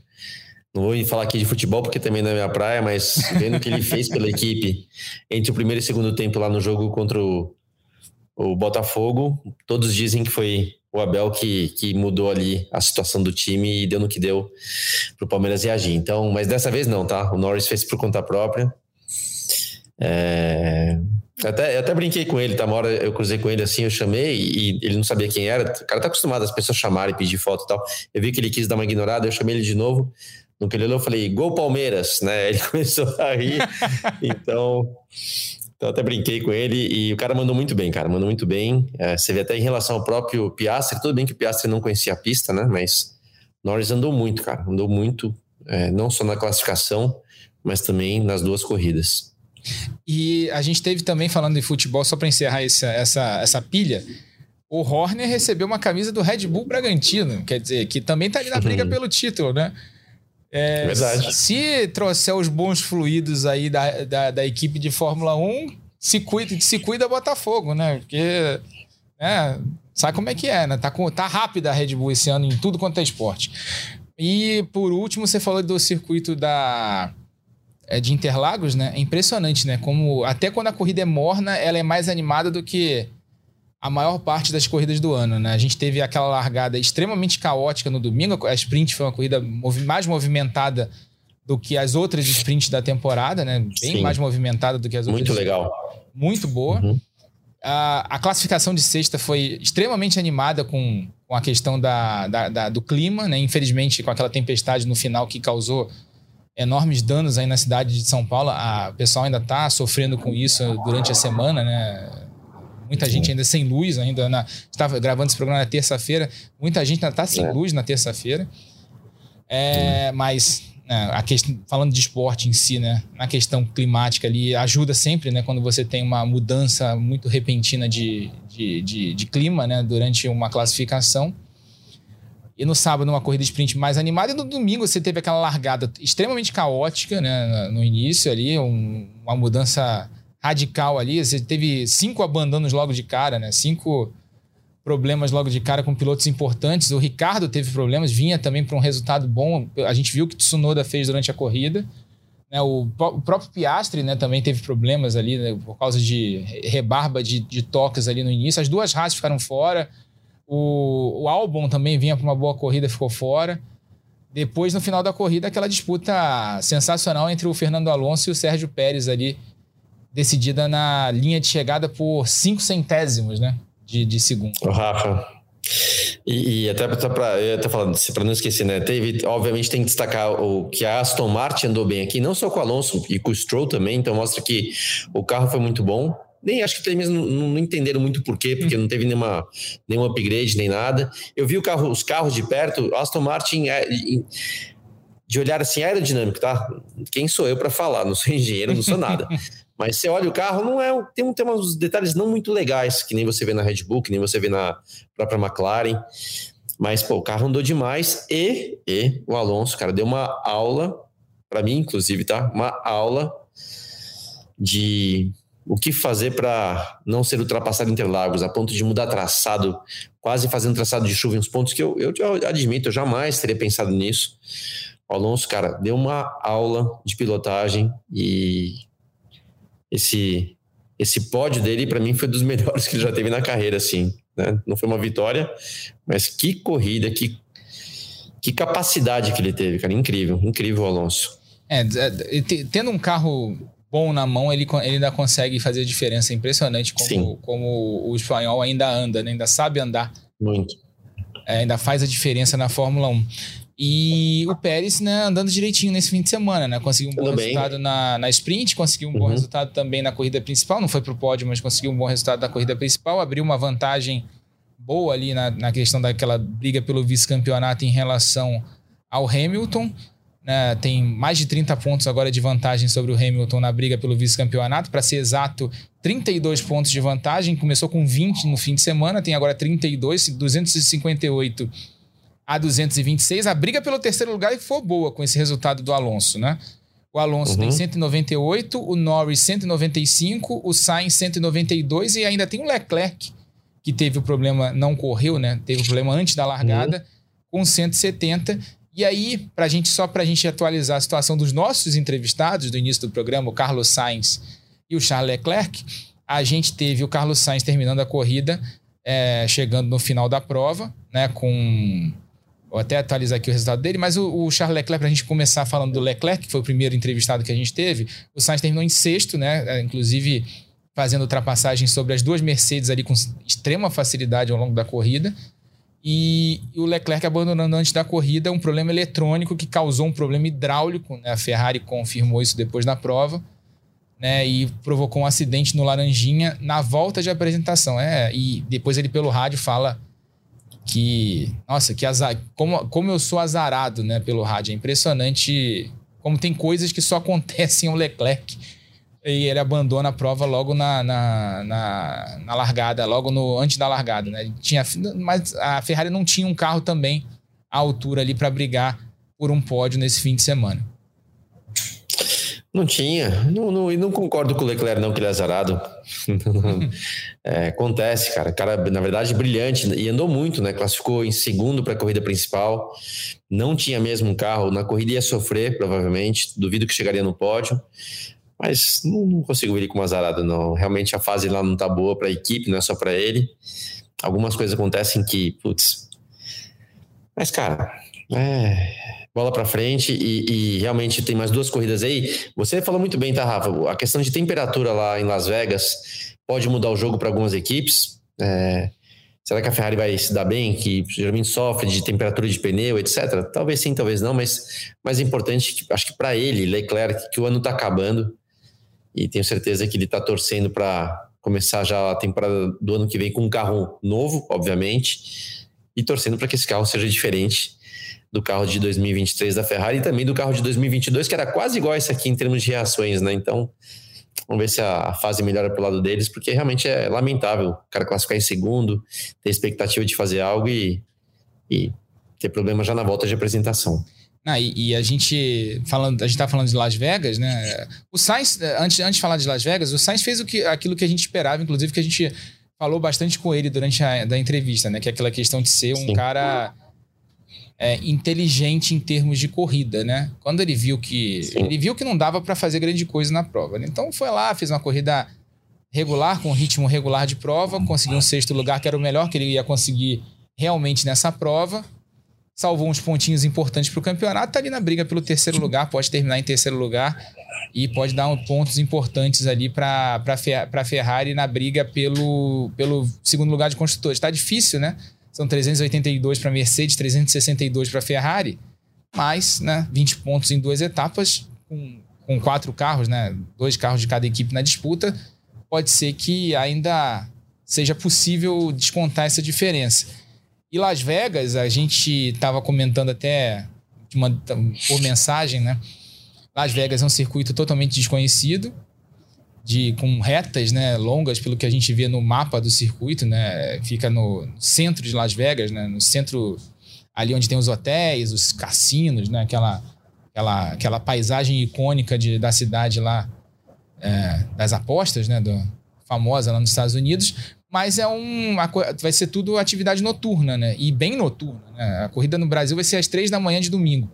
D: não vou falar aqui de futebol porque também não é minha praia, mas vendo o que ele fez pela equipe entre o primeiro e o segundo tempo lá no jogo contra o, o Botafogo, todos dizem que foi o Abel que, que mudou ali a situação do time e deu no que deu para o Palmeiras reagir. Então, mas dessa vez não, tá? O Norris fez por conta própria. É... Até, eu até brinquei com ele, tá? Uma hora eu cruzei com ele assim, eu chamei e ele não sabia quem era. O cara tá acostumado as pessoas chamarem, pedir foto e tal. Eu vi que ele quis dar uma ignorada, eu chamei ele de novo. No que ele olhou, eu falei, gol Palmeiras, né? Ele começou a rir. então, então, até brinquei com ele e o cara mandou muito bem, cara, mandou muito bem. É, você vê até em relação ao próprio Piastri, tudo bem que o Piastri não conhecia a pista, né? Mas Norris andou muito, cara, andou muito, é, não só na classificação, mas também nas duas corridas.
C: E a gente teve também, falando de futebol, só para encerrar essa, essa, essa pilha, o Horner recebeu uma camisa do Red Bull Bragantino, quer dizer, que também tá ali na briga uhum. pelo título, né? É,
D: Verdade.
C: Se trouxer os bons fluidos aí da, da, da, equipe de Fórmula 1, se cuida, se cuida Botafogo, né? Porque né, sabe como é que é, né? Tá, com, tá rápida a Red Bull esse ano em tudo quanto é esporte. E por último, você falou do circuito da é, de Interlagos, né? É impressionante, né? Como até quando a corrida é morna, ela é mais animada do que a maior parte das corridas do ano. Né? A gente teve aquela largada extremamente caótica no domingo. A sprint foi uma corrida mais movimentada do que as outras sprints da temporada, né? Bem Sim. mais movimentada do que as
D: outras. Muito legal.
C: Muito boa. Uhum. A, a, classificação de sexta foi extremamente animada com, com a questão da, da, da, do clima, né? Infelizmente, com aquela tempestade no final que causou enormes danos aí na cidade de São Paulo. A, o pessoal ainda está sofrendo com isso durante a semana, né? Muita gente ainda sem luz, ainda na, estava gravando esse programa na terça-feira. Muita gente ainda está sem é. luz na terça-feira. É, mas né, a questão, falando de esporte em si, né, na questão climática ali, ajuda sempre, né, quando você tem uma mudança muito repentina de, de, de, de clima, né, durante uma classificação. E no sábado, uma corrida sprint mais animada. E no domingo, você teve aquela largada extremamente caótica, né? No início ali, um, uma mudança radical ali. Você teve cinco abandonos logo de cara, né? Cinco problemas logo de cara com pilotos importantes. O Ricardo teve problemas, vinha também para um resultado bom. A gente viu o que Tsunoda fez durante a corrida. Né? O, próprio Piastri né, também teve problemas ali né, por causa de rebarba de, de toques ali no início. As duas Haas ficaram fora. O, o Albon também vinha para uma boa corrida, ficou fora. Depois, no final da corrida, aquela disputa sensacional entre o Fernando Alonso e o Sérgio Pérez ali, decidida na linha de chegada por cinco centésimos, né? De, de segundo.
D: O Rafa. E, e até para eu tô falando, para não esquecer, né? Teve, obviamente, tem que destacar o que a Aston Martin andou bem aqui, não só com o Alonso e com o Stroll também, então mostra que o carro foi muito bom. Nem acho que eles mesmo não, não entenderam muito porquê, porque não teve nenhuma, nenhum upgrade nem nada. Eu vi carro, os carros de perto, Aston Martin é, de olhar assim aerodinâmico, tá? Quem sou eu para falar? Não sou engenheiro, não sou nada. Mas você olha o carro, não é tem, tem uns detalhes não muito legais, que nem você vê na Red Bull, que nem você vê na própria McLaren. Mas, pô, o carro andou demais e, e o Alonso, cara, deu uma aula, para mim, inclusive, tá? Uma aula de o que fazer para não ser ultrapassado em Interlagos, a ponto de mudar traçado, quase fazendo traçado de chuva em uns pontos que eu, eu, eu admito, eu jamais teria pensado nisso. O Alonso, cara, deu uma aula de pilotagem e esse esse pódio dele para mim foi dos melhores que ele já teve na carreira assim né? não foi uma vitória mas que corrida que que capacidade que ele teve cara. Incrível incrível Alonso.
C: É, é tendo um carro bom na mão ele, ele ainda consegue fazer diferença. É impressionante como, como o espanhol ainda anda né? ainda sabe andar.
D: Muito.
C: É, ainda faz a diferença na Fórmula 1 e o Pérez, né, andando direitinho nesse fim de semana, né? Conseguiu um bom resultado na, na sprint, conseguiu um uhum. bom resultado também na corrida principal. Não foi para o pódio, mas conseguiu um bom resultado na corrida principal. Abriu uma vantagem boa ali na, na questão daquela briga pelo vice-campeonato em relação ao Hamilton. Né? Tem mais de 30 pontos agora de vantagem sobre o Hamilton na briga pelo vice-campeonato. Para ser exato, 32 pontos de vantagem. Começou com 20 no fim de semana, tem agora 32, 258 a 226. A briga pelo terceiro lugar foi boa com esse resultado do Alonso, né? O Alonso uhum. tem 198, o Norris 195, o Sainz 192 e ainda tem o Leclerc, que teve o problema, não correu, né? Teve o problema antes da largada, uhum. com 170. E aí, pra gente, só para a gente atualizar a situação dos nossos entrevistados do início do programa, o Carlos Sainz e o Charles Leclerc, a gente teve o Carlos Sainz terminando a corrida, é, chegando no final da prova, né? Com Vou até atualizar aqui o resultado dele, mas o, o Charles Leclerc, para a gente começar falando do Leclerc, que foi o primeiro entrevistado que a gente teve, o Sainz terminou em sexto, né? É, inclusive fazendo ultrapassagem sobre as duas Mercedes ali com extrema facilidade ao longo da corrida. E, o Leclerc abandonando antes da corrida um problema eletrônico que causou um problema hidráulico. Né? A Ferrari confirmou isso depois da prova. Né, e provocou um acidente no Laranjinha na volta de apresentação. É, e depois ele, pelo rádio, fala que, nossa, que azar, como, como eu sou azarado, né, pelo rádio. É impressionante como tem coisas que só acontecem ao Leclerc. E ele abandona a prova logo na, na, na, na largada, logo no antes da largada, né? Tinha, mas a Ferrari não tinha um carro também à altura ali para brigar por um pódio nesse fim de semana.
D: Não tinha. Não, não, e não concordo com o Leclerc, não, que ele é azarado. é, acontece, cara. Cara, na verdade, brilhante. E andou muito, né? Classificou em segundo para a corrida principal. Não tinha mesmo um carro. Na corrida ia sofrer, provavelmente. Duvido que chegaria no pódio. Mas não, não consigo ver ele como azarado, não. Realmente a fase lá não tá boa para a equipe, não é só para ele. Algumas coisas acontecem que, putz. Mas, cara, é, bola para frente e, e, realmente tem mais duas corridas aí. Você falou muito bem, tá, Rafa? A questão de temperatura lá em Las Vegas pode mudar o jogo para algumas equipes. É, será que a Ferrari vai se dar bem? Que geralmente sofre de temperatura de pneu, etc. Talvez sim, talvez não, mas mais importante, acho que para ele, Leclerc, que o ano está acabando e tenho certeza que ele está torcendo para começar já a temporada do ano que vem com um carro novo, obviamente, e torcendo para que esse carro seja diferente do carro de 2023 da Ferrari e também do carro de 2022, que era quase igual a esse aqui em termos de reações, né? Então, vamos ver se a fase melhora pro lado deles, porque realmente é lamentável o cara classificar em segundo, ter expectativa de fazer algo e, e ter problema já na volta de apresentação.
C: Ah, e, e, a gente falando, a gente tá falando de Las Vegas, né? O Sainz, antes, antes de falar de Las Vegas, o Sainz fez o que, aquilo que a gente esperava, inclusive que a gente falou bastante com ele durante a da entrevista, né? Que é aquela questão de ser um Sim. cara é, inteligente em termos de corrida, né? Quando ele viu que Sim. ele viu que não dava para fazer grande coisa na prova, né? então foi lá, fez uma corrida regular com ritmo regular de prova, conseguiu um sexto lugar que era o melhor que ele ia conseguir realmente nessa prova, salvou uns pontinhos importantes para o campeonato, tá ali na briga pelo terceiro lugar, pode terminar em terceiro lugar e pode dar pontos importantes ali para para Ferrari na briga pelo pelo segundo lugar de construtores. Está difícil, né? São 382 para Mercedes, 362 para Ferrari, mais né, 20 pontos em duas etapas, com, com quatro carros, né, dois carros de cada equipe na disputa, pode ser que ainda seja possível descontar essa diferença. E Las Vegas, a gente estava comentando até uma, por mensagem, né? Las Vegas é um circuito totalmente desconhecido, de com retas, né, longas, pelo que a gente vê no mapa do circuito, né, fica no centro de Las Vegas, né, no centro ali onde tem os hotéis, os cassinos, né, aquela aquela, aquela paisagem icônica de, da cidade lá é, das apostas, né, do, famosa lá nos Estados Unidos, mas é um vai ser tudo atividade noturna, né, e bem noturna. Né? A corrida no Brasil vai ser às três da manhã de domingo.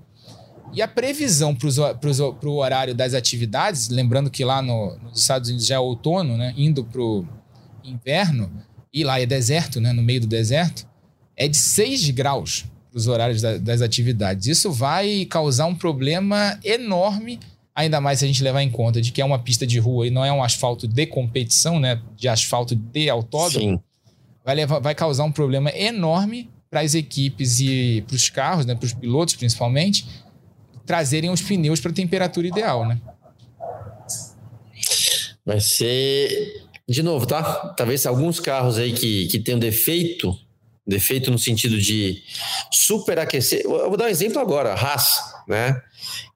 C: E a previsão para o horário das atividades, lembrando que lá no, nos Estados Unidos já é outono, né, indo para o inverno, e lá é deserto, né, no meio do deserto, é de 6 graus para os horários da, das atividades. Isso vai causar um problema enorme, ainda mais se a gente levar em conta de que é uma pista de rua e não é um asfalto de competição, né, de asfalto de autódromo. Sim. Vai, levar, vai causar um problema enorme para as equipes e para os carros, né, para os pilotos principalmente, trazerem os pneus para a temperatura ideal, né?
D: Vai ser. De novo, tá? Talvez alguns carros aí que, que tenham defeito, defeito no sentido de superaquecer. Eu vou dar um exemplo agora, Haas, né?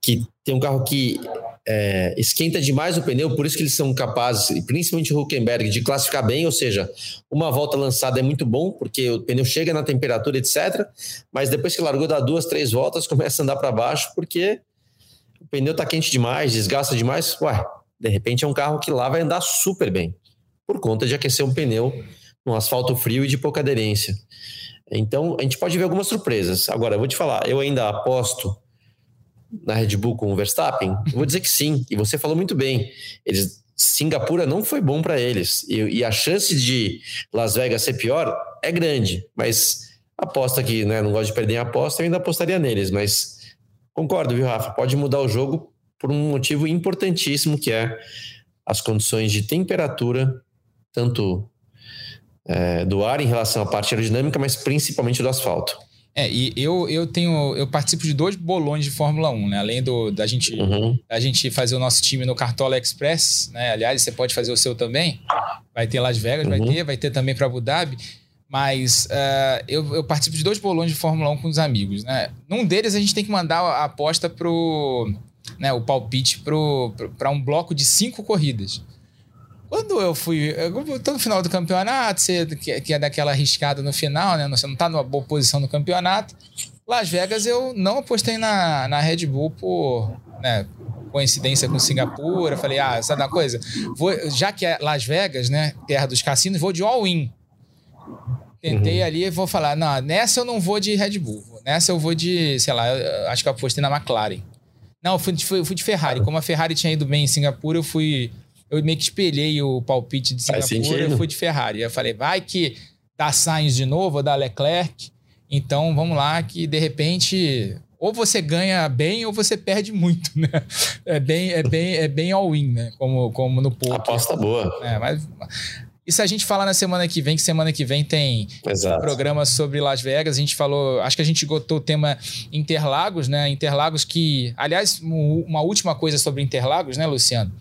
D: Que tem um carro que é, esquenta demais o pneu, por isso que eles são capazes, principalmente o Huckenberg, de classificar bem, ou seja, uma volta lançada é muito bom, porque o pneu chega na temperatura, etc. Mas depois que largou, dá duas, três voltas, começa a andar para baixo, porque o pneu está quente demais, desgasta demais. Ué, de repente é um carro que lá vai andar super bem, por conta de aquecer um pneu no asfalto frio e de pouca aderência. Então, a gente pode ver algumas surpresas. Agora, eu vou te falar, eu ainda aposto na Red Bull com o Verstappen? Vou dizer que sim. E você falou muito bem. Eles, Singapura não foi bom para eles. E, e, a chance de Las Vegas ser pior é grande. Mas aposta que, né? Não gosto de perder a aposta, eu ainda apostaria neles. Mas concordo, viu, Rafa? Pode mudar o jogo por um motivo importantíssimo que é as condições de temperatura, tanto é, do ar em relação à parte aerodinâmica, mas principalmente do asfalto.
C: É, e eu, eu tenho. Eu participo de dois bolões de Fórmula 1, né? Além do, da, gente, uhum. da gente fazer o nosso time no Cartola Express, né? Aliás, você pode fazer o seu também. Vai ter Las Vegas, uhum. vai ter, vai ter também para Abu Dhabi. Mas uh, eu, eu, participo de dois bolões de Fórmula 1 com os amigos, né? Num deles a gente tem que mandar a aposta pro. Né, o palpite para um bloco de cinco corridas. Quando eu fui. No final do campeonato, você quer dar aquela arriscada no final, né? Você não tá numa boa posição no campeonato. Las Vegas eu não apostei na, na Red Bull por. Né, coincidência com Singapura. Falei, ah, sabe uma coisa? Vou, já que é Las Vegas, né? Terra dos cassinos, vou de all-in. Tentei uhum. ali e vou falar, não, nessa eu não vou de Red Bull. Nessa eu vou de, sei lá, acho que eu apostei na McLaren. Não, eu fui, fui, fui de Ferrari. Como a Ferrari tinha ido bem em Singapura, eu fui. Eu meio que espelhei o palpite de Singapura e fui de Ferrari. Eu falei, vai que dá Sainz de novo, ou dá Leclerc. Então vamos lá, que de repente ou você ganha bem ou você perde muito, né? É bem, é bem, é bem all-in, né? Como, como no poker.
D: Aposta boa.
C: É, mas isso a gente falar na semana que vem, que semana que vem tem Exato. um programa sobre Las Vegas. A gente falou, acho que a gente esgotou o tema Interlagos, né? Interlagos que, aliás, uma última coisa sobre Interlagos, né, Luciano?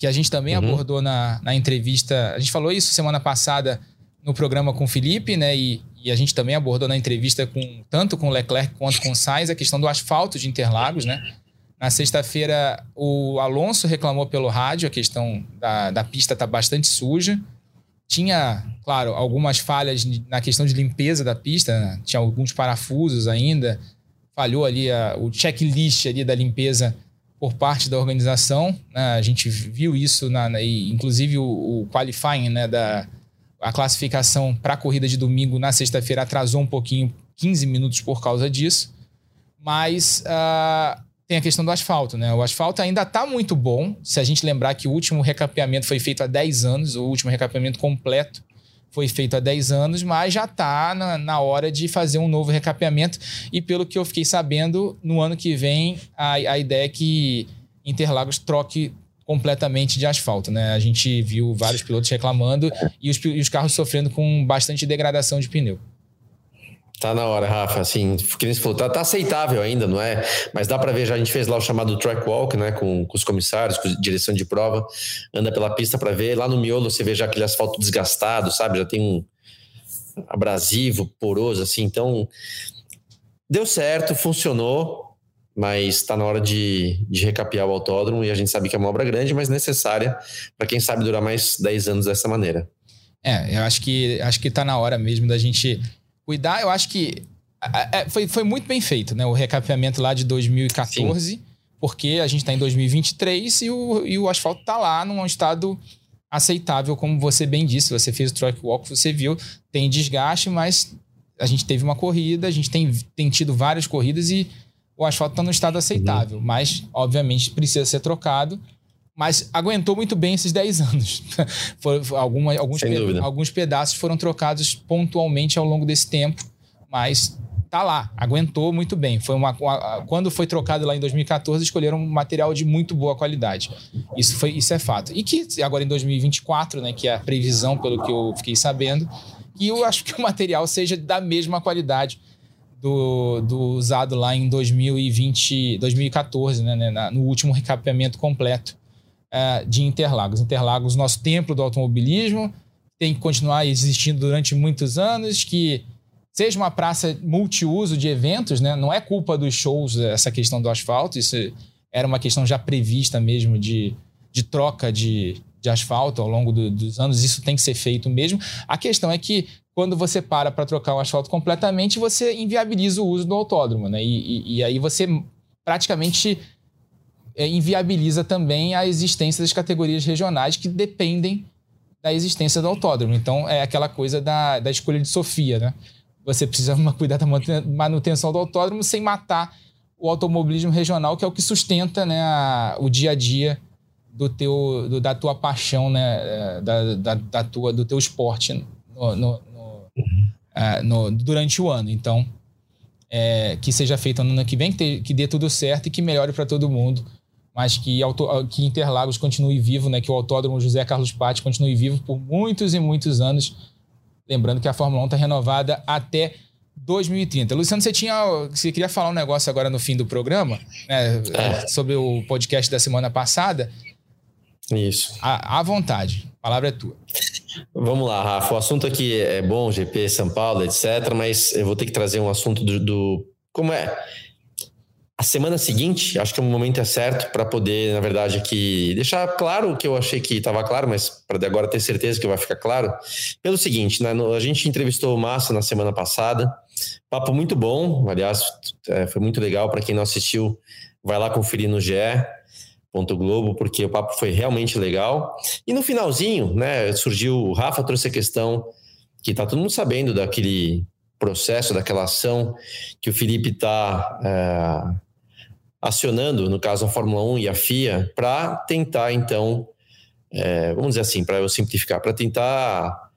C: Que a gente também uhum. abordou na, na entrevista. A gente falou isso semana passada no programa com o Felipe, né? E, e a gente também abordou na entrevista com tanto com o Leclerc quanto com o Sainz a questão do asfalto de Interlagos, né? Na sexta-feira, o Alonso reclamou pelo rádio a questão da, da pista tá bastante suja. Tinha, claro, algumas falhas na questão de limpeza da pista, né? tinha alguns parafusos ainda. Falhou ali a, o checklist ali da limpeza por parte da organização. Né? A gente viu isso, na, na inclusive o, o qualifying né, da, a classificação para a corrida de domingo na sexta-feira atrasou um pouquinho, 15 minutos por causa disso. Mas uh, tem a questão do asfalto, né? O asfalto ainda está muito bom. Se a gente lembrar que o último recapeamento foi feito há 10 anos, o último recapeamento completo foi feito há 10 anos, mas já está na, na, hora de fazer um novo recapeamento. E pelo que eu fiquei sabendo, no ano que vem, a, a ideia é que Interlagos troque completamente de asfalto, né? A gente viu vários pilotos reclamando e os, e os carros sofrendo com bastante degradação de pneu.
D: Tá na hora, Rafa. Assim, que nem falou, tá, tá, aceitável ainda, não é? Mas dá para ver, já a gente fez lá o chamado track walk, né? Com, com os comissários, com direção de prova, anda pela pista para ver. Lá no miolo você vê já aquele asfalto desgastado, sabe? Já tem um abrasivo, poroso, assim. Então, deu certo, funcionou mas está na hora de, de recapear o autódromo e a gente sabe que é uma obra grande, mas necessária para quem sabe durar mais 10 anos dessa maneira.
C: É, eu acho que acho que está na hora mesmo da gente cuidar. Eu acho que é, foi, foi muito bem feito, né? O recapeamento lá de 2014, Sim. porque a gente está em 2023 e o, e o asfalto está lá num estado aceitável, como você bem disse. Você fez o track walk, você viu, tem desgaste, mas a gente teve uma corrida, a gente tem, tem tido várias corridas e o asfalto está no estado aceitável, uhum. mas obviamente precisa ser trocado. Mas aguentou muito bem esses 10 anos. For, alguma, alguns, pe alguns pedaços foram trocados pontualmente ao longo desse tempo, mas tá lá, aguentou muito bem. Foi uma, uma, quando foi trocado lá em 2014, escolheram um material de muito boa qualidade. Isso, foi, isso é fato. E que agora em 2024, né, que é a previsão, pelo que eu fiquei sabendo, que eu acho que o material seja da mesma qualidade do, do usado lá em 2020, 2014, né, né no último recapeamento completo uh, de Interlagos. Interlagos, nosso templo do automobilismo, tem que continuar existindo durante muitos anos, que seja uma praça multiuso de eventos, né? não é culpa dos shows essa questão do asfalto, isso era uma questão já prevista mesmo de, de troca de, de asfalto ao longo do, dos anos, isso tem que ser feito mesmo. A questão é que quando você para para trocar o asfalto completamente, você inviabiliza o uso do autódromo, né? E, e, e aí você praticamente é, inviabiliza também a existência das categorias regionais que dependem da existência do autódromo. Então é aquela coisa da, da escolha de Sofia, né? Você precisa cuidar da manutenção do autódromo sem matar o automobilismo regional, que é o que sustenta né, a, o dia a dia do teu, do, da tua paixão, né, é, da, da, da, tua, do teu esporte no, no, uh, no, durante o ano. Então, é, que seja feito no ano que vem, que, te, que dê tudo certo e que melhore para todo mundo. Mas que, auto, que Interlagos continue vivo, né? que o Autódromo José Carlos Patti continue vivo por muitos e muitos anos. Lembrando que a Fórmula 1 está renovada até 2030. Luciano, você tinha. Você queria falar um negócio agora no fim do programa, né, é. sobre o podcast da semana passada.
D: Isso.
C: À, à vontade. A palavra é tua.
D: Vamos lá, Rafa. O assunto aqui é bom, GP, São Paulo, etc. Mas eu vou ter que trazer um assunto do. do como é? A semana seguinte, acho que o momento é certo para poder, na verdade, aqui deixar claro o que eu achei que estava claro, mas para agora ter certeza que vai ficar claro. Pelo seguinte, né, a gente entrevistou o Massa na semana passada, papo muito bom, aliás, é, foi muito legal para quem não assistiu, vai lá conferir no GE. Ponto Globo, porque o papo foi realmente legal. E no finalzinho, né, surgiu, o Rafa trouxe a questão que tá todo mundo sabendo daquele processo, daquela ação que o Felipe tá é, acionando, no caso a Fórmula 1 e a FIA, para tentar então, é, vamos dizer assim, para eu simplificar, para tentar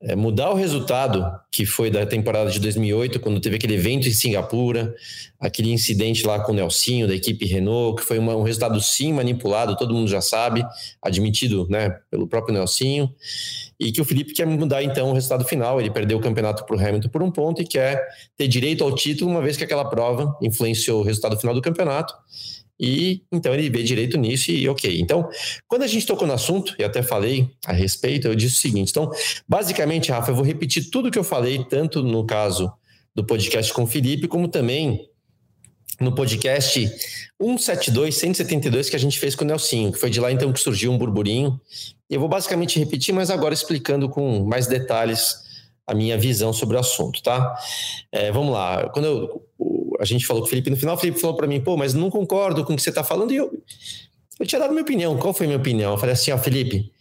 D: é, mudar o resultado que foi da temporada de 2008, quando teve aquele evento em Singapura, aquele incidente lá com o Nelsinho, da equipe Renault, que foi uma, um resultado sim manipulado, todo mundo já sabe, admitido né, pelo próprio Nelsinho, e que o Felipe quer mudar então o resultado final. Ele perdeu o campeonato para o Hamilton por um ponto e quer ter direito ao título, uma vez que aquela prova influenciou o resultado final do campeonato. E então ele vê direito nisso e ok. Então, quando a gente tocou no assunto, e até falei a respeito, eu disse o seguinte: então, basicamente, Rafa, eu vou repetir tudo que eu falei, tanto no caso do podcast com o Felipe, como também no podcast 172, 172 que a gente fez com o Nelsinho, que foi de lá então que surgiu um burburinho. Eu vou basicamente repetir, mas agora explicando com mais detalhes a minha visão sobre o assunto, tá? É, vamos lá. Quando eu, a gente falou com o Felipe no final, o Felipe falou para mim, pô, mas não concordo com o que você está falando, e eu, eu tinha dado minha opinião. Qual foi a minha opinião? Eu falei assim, ó, Felipe,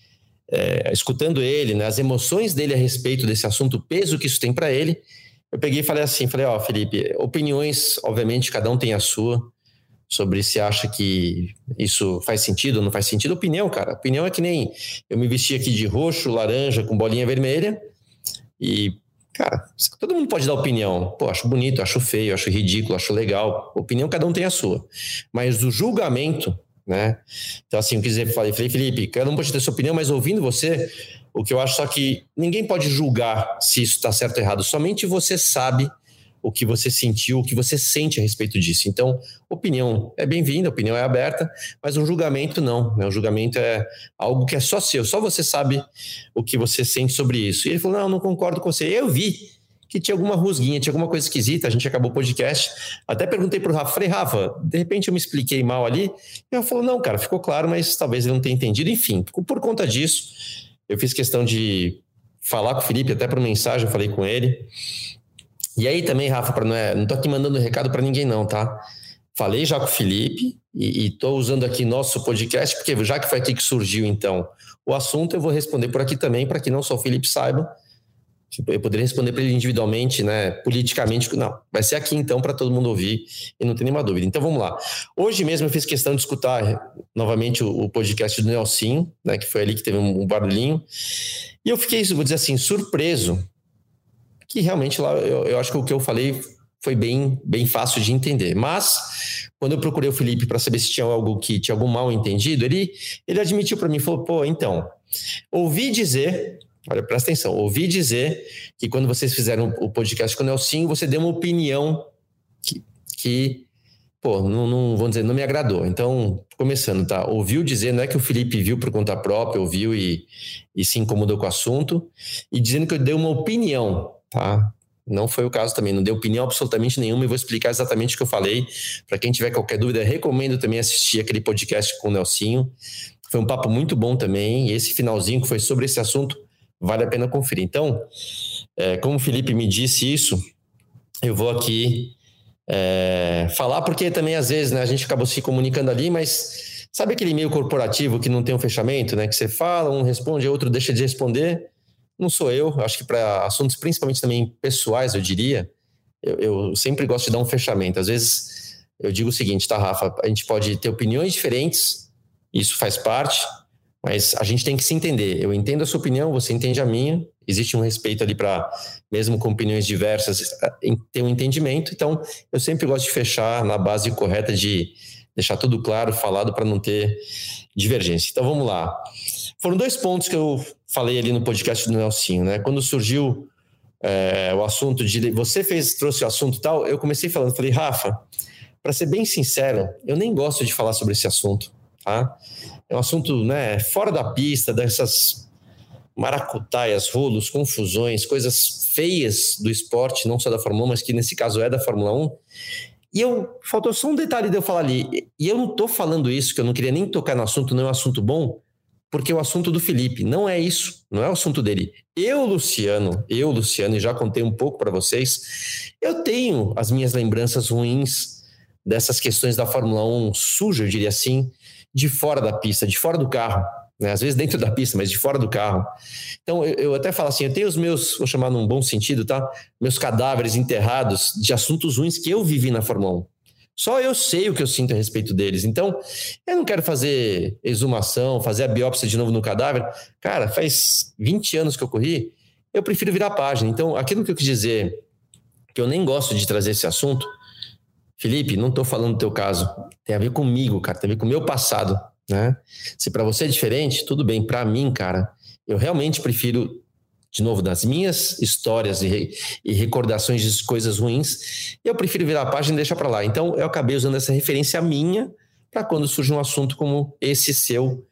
D: é, escutando ele, né, as emoções dele a respeito desse assunto, o peso que isso tem para ele, eu peguei e falei assim, falei, ó, Felipe, opiniões, obviamente, cada um tem a sua, sobre se acha que isso faz sentido ou não faz sentido. Opinião, cara, opinião é que nem eu me vesti aqui de roxo, laranja, com bolinha vermelha, e Cara, todo mundo pode dar opinião. Pô, acho bonito, acho feio, acho ridículo, acho legal. Opinião, cada um tem a sua. Mas o julgamento, né? Então, assim, eu quis dizer, falei, Felipe, cada um pode ter sua opinião, mas ouvindo você, o que eu acho só que ninguém pode julgar se isso está certo ou errado. Somente você sabe o que você sentiu, o que você sente a respeito disso. Então, opinião é bem-vinda, opinião é aberta, mas um julgamento não. Né? O julgamento é algo que é só seu, só você sabe o que você sente sobre isso. E ele falou: não, não concordo com você. Eu vi que tinha alguma rusguinha, tinha alguma coisa esquisita, a gente acabou o podcast. Até perguntei para o Rafa, falei, Rafa, de repente eu me expliquei mal ali. E ele falou, não, cara, ficou claro, mas talvez ele não tenha entendido. Enfim, por conta disso, eu fiz questão de falar com o Felipe, até por mensagem eu falei com ele. E aí também, Rafa, não, é, não aqui mandando recado para ninguém não, tá? Falei já com o Felipe e estou usando aqui nosso podcast, porque já que foi aqui que surgiu então o assunto, eu vou responder por aqui também, para que não só o Felipe saiba. Tipo, eu poderia responder para ele individualmente, né? Politicamente, não. Vai ser aqui então para todo mundo ouvir e não tem nenhuma dúvida. Então vamos lá. Hoje mesmo eu fiz questão de escutar novamente o, o podcast do Nelson, né? Que foi ali que teve um, um barulhinho. E eu fiquei, vou dizer assim, surpreso que realmente lá eu, eu acho que o que eu falei foi bem, bem fácil de entender. Mas, quando eu procurei o Felipe para saber se tinha algo que tinha algum mal entendido, ele, ele admitiu para mim, falou, pô, então, ouvi dizer, olha, presta atenção, ouvi dizer que quando vocês fizeram o podcast com o Nelson, você deu uma opinião que, que pô, não, não, vamos dizer, não me agradou. Então, começando, tá? Ouviu dizer, não é que o Felipe viu por conta própria, ouviu e, e se incomodou com o assunto, e dizendo que eu dei uma opinião tá? Não foi o caso também, não deu opinião absolutamente nenhuma e vou explicar exatamente o que eu falei. Para quem tiver qualquer dúvida, recomendo também assistir aquele podcast com o Nelsinho. Foi um papo muito bom também, e esse finalzinho que foi sobre esse assunto, vale a pena conferir. Então, é, como o Felipe me disse isso, eu vou aqui é, falar, porque também às vezes né, a gente acabou se comunicando ali, mas sabe aquele e-mail corporativo que não tem um fechamento, né? Que você fala, um responde, outro deixa de responder não sou eu, acho que para assuntos principalmente também pessoais, eu diria, eu, eu, sempre gosto de dar um fechamento. Às vezes eu digo o seguinte, tá, Rafa? A gente pode ter opiniões diferentes, isso faz parte, mas a gente tem que se entender. Eu entendo a sua opinião, você entende a minha, existe um respeito ali para, mesmo com opiniões diversas, ter um entendimento. Então, eu sempre gosto de fechar na base correta de deixar tudo claro, falado, para não ter divergência. Então, vamos lá. Foram dois pontos que eu falei ali no podcast do Nelsinho, né? Quando surgiu é, o assunto de você fez trouxe o assunto tal, eu comecei falando, falei, Rafa, para ser bem sincero, eu nem gosto de falar sobre esse assunto, tá? É um assunto, né, fora da pista, dessas maracutaias, rolos, confusões, coisas feias do esporte, não só da Fórmula 1, mas que nesse caso é da Fórmula 1. E eu faltou só um detalhe de eu falar ali. E eu não tô falando isso, que eu não queria nem tocar no assunto, não é um assunto bom, porque o assunto do Felipe não é isso, não é o assunto dele. Eu, Luciano, eu, Luciano, e já contei um pouco para vocês, eu tenho as minhas lembranças ruins dessas questões da Fórmula 1 suja, eu diria assim, de fora da pista, de fora do carro. Né? Às vezes dentro da pista, mas de fora do carro. Então, eu, eu até falo assim, eu tenho os meus, vou chamar num bom sentido, tá? Meus cadáveres enterrados de assuntos ruins que eu vivi na Fórmula 1. Só eu sei o que eu sinto a respeito deles. Então, eu não quero fazer exumação, fazer a biópsia de novo no cadáver. Cara, faz 20 anos que eu corri, eu prefiro virar a página. Então, aquilo que eu quis dizer, que eu nem gosto de trazer esse assunto, Felipe, não estou falando do teu caso. Tem a ver comigo, cara. Tem a ver com o meu passado, né? Se para você é diferente, tudo bem. Para mim, cara, eu realmente prefiro de novo, das minhas histórias e, e, recordações de coisas ruins, eu prefiro virar a página e deixar para lá. Então, eu acabei usando essa referência minha para quando surge um assunto como esse seu,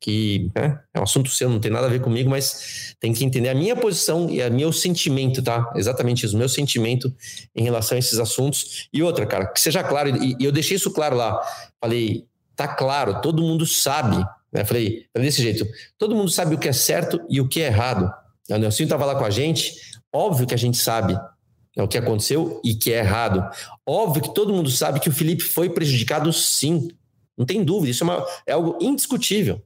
D: que né, é um assunto seu, não tem nada a ver comigo, mas tem que entender a minha posição e o meu sentimento, tá? Exatamente isso, o meu sentimento em relação a esses assuntos. E outra, cara, que seja claro, e, e eu deixei isso claro lá. Falei, tá claro, todo mundo sabe. Né? Falei, desse jeito, todo mundo sabe o que é certo e o que é errado. O Nelson estava lá com a gente, óbvio que a gente sabe né, o que aconteceu e que é errado. Óbvio que todo mundo sabe que o Felipe foi prejudicado sim. Não tem dúvida, isso é, uma, é algo indiscutível.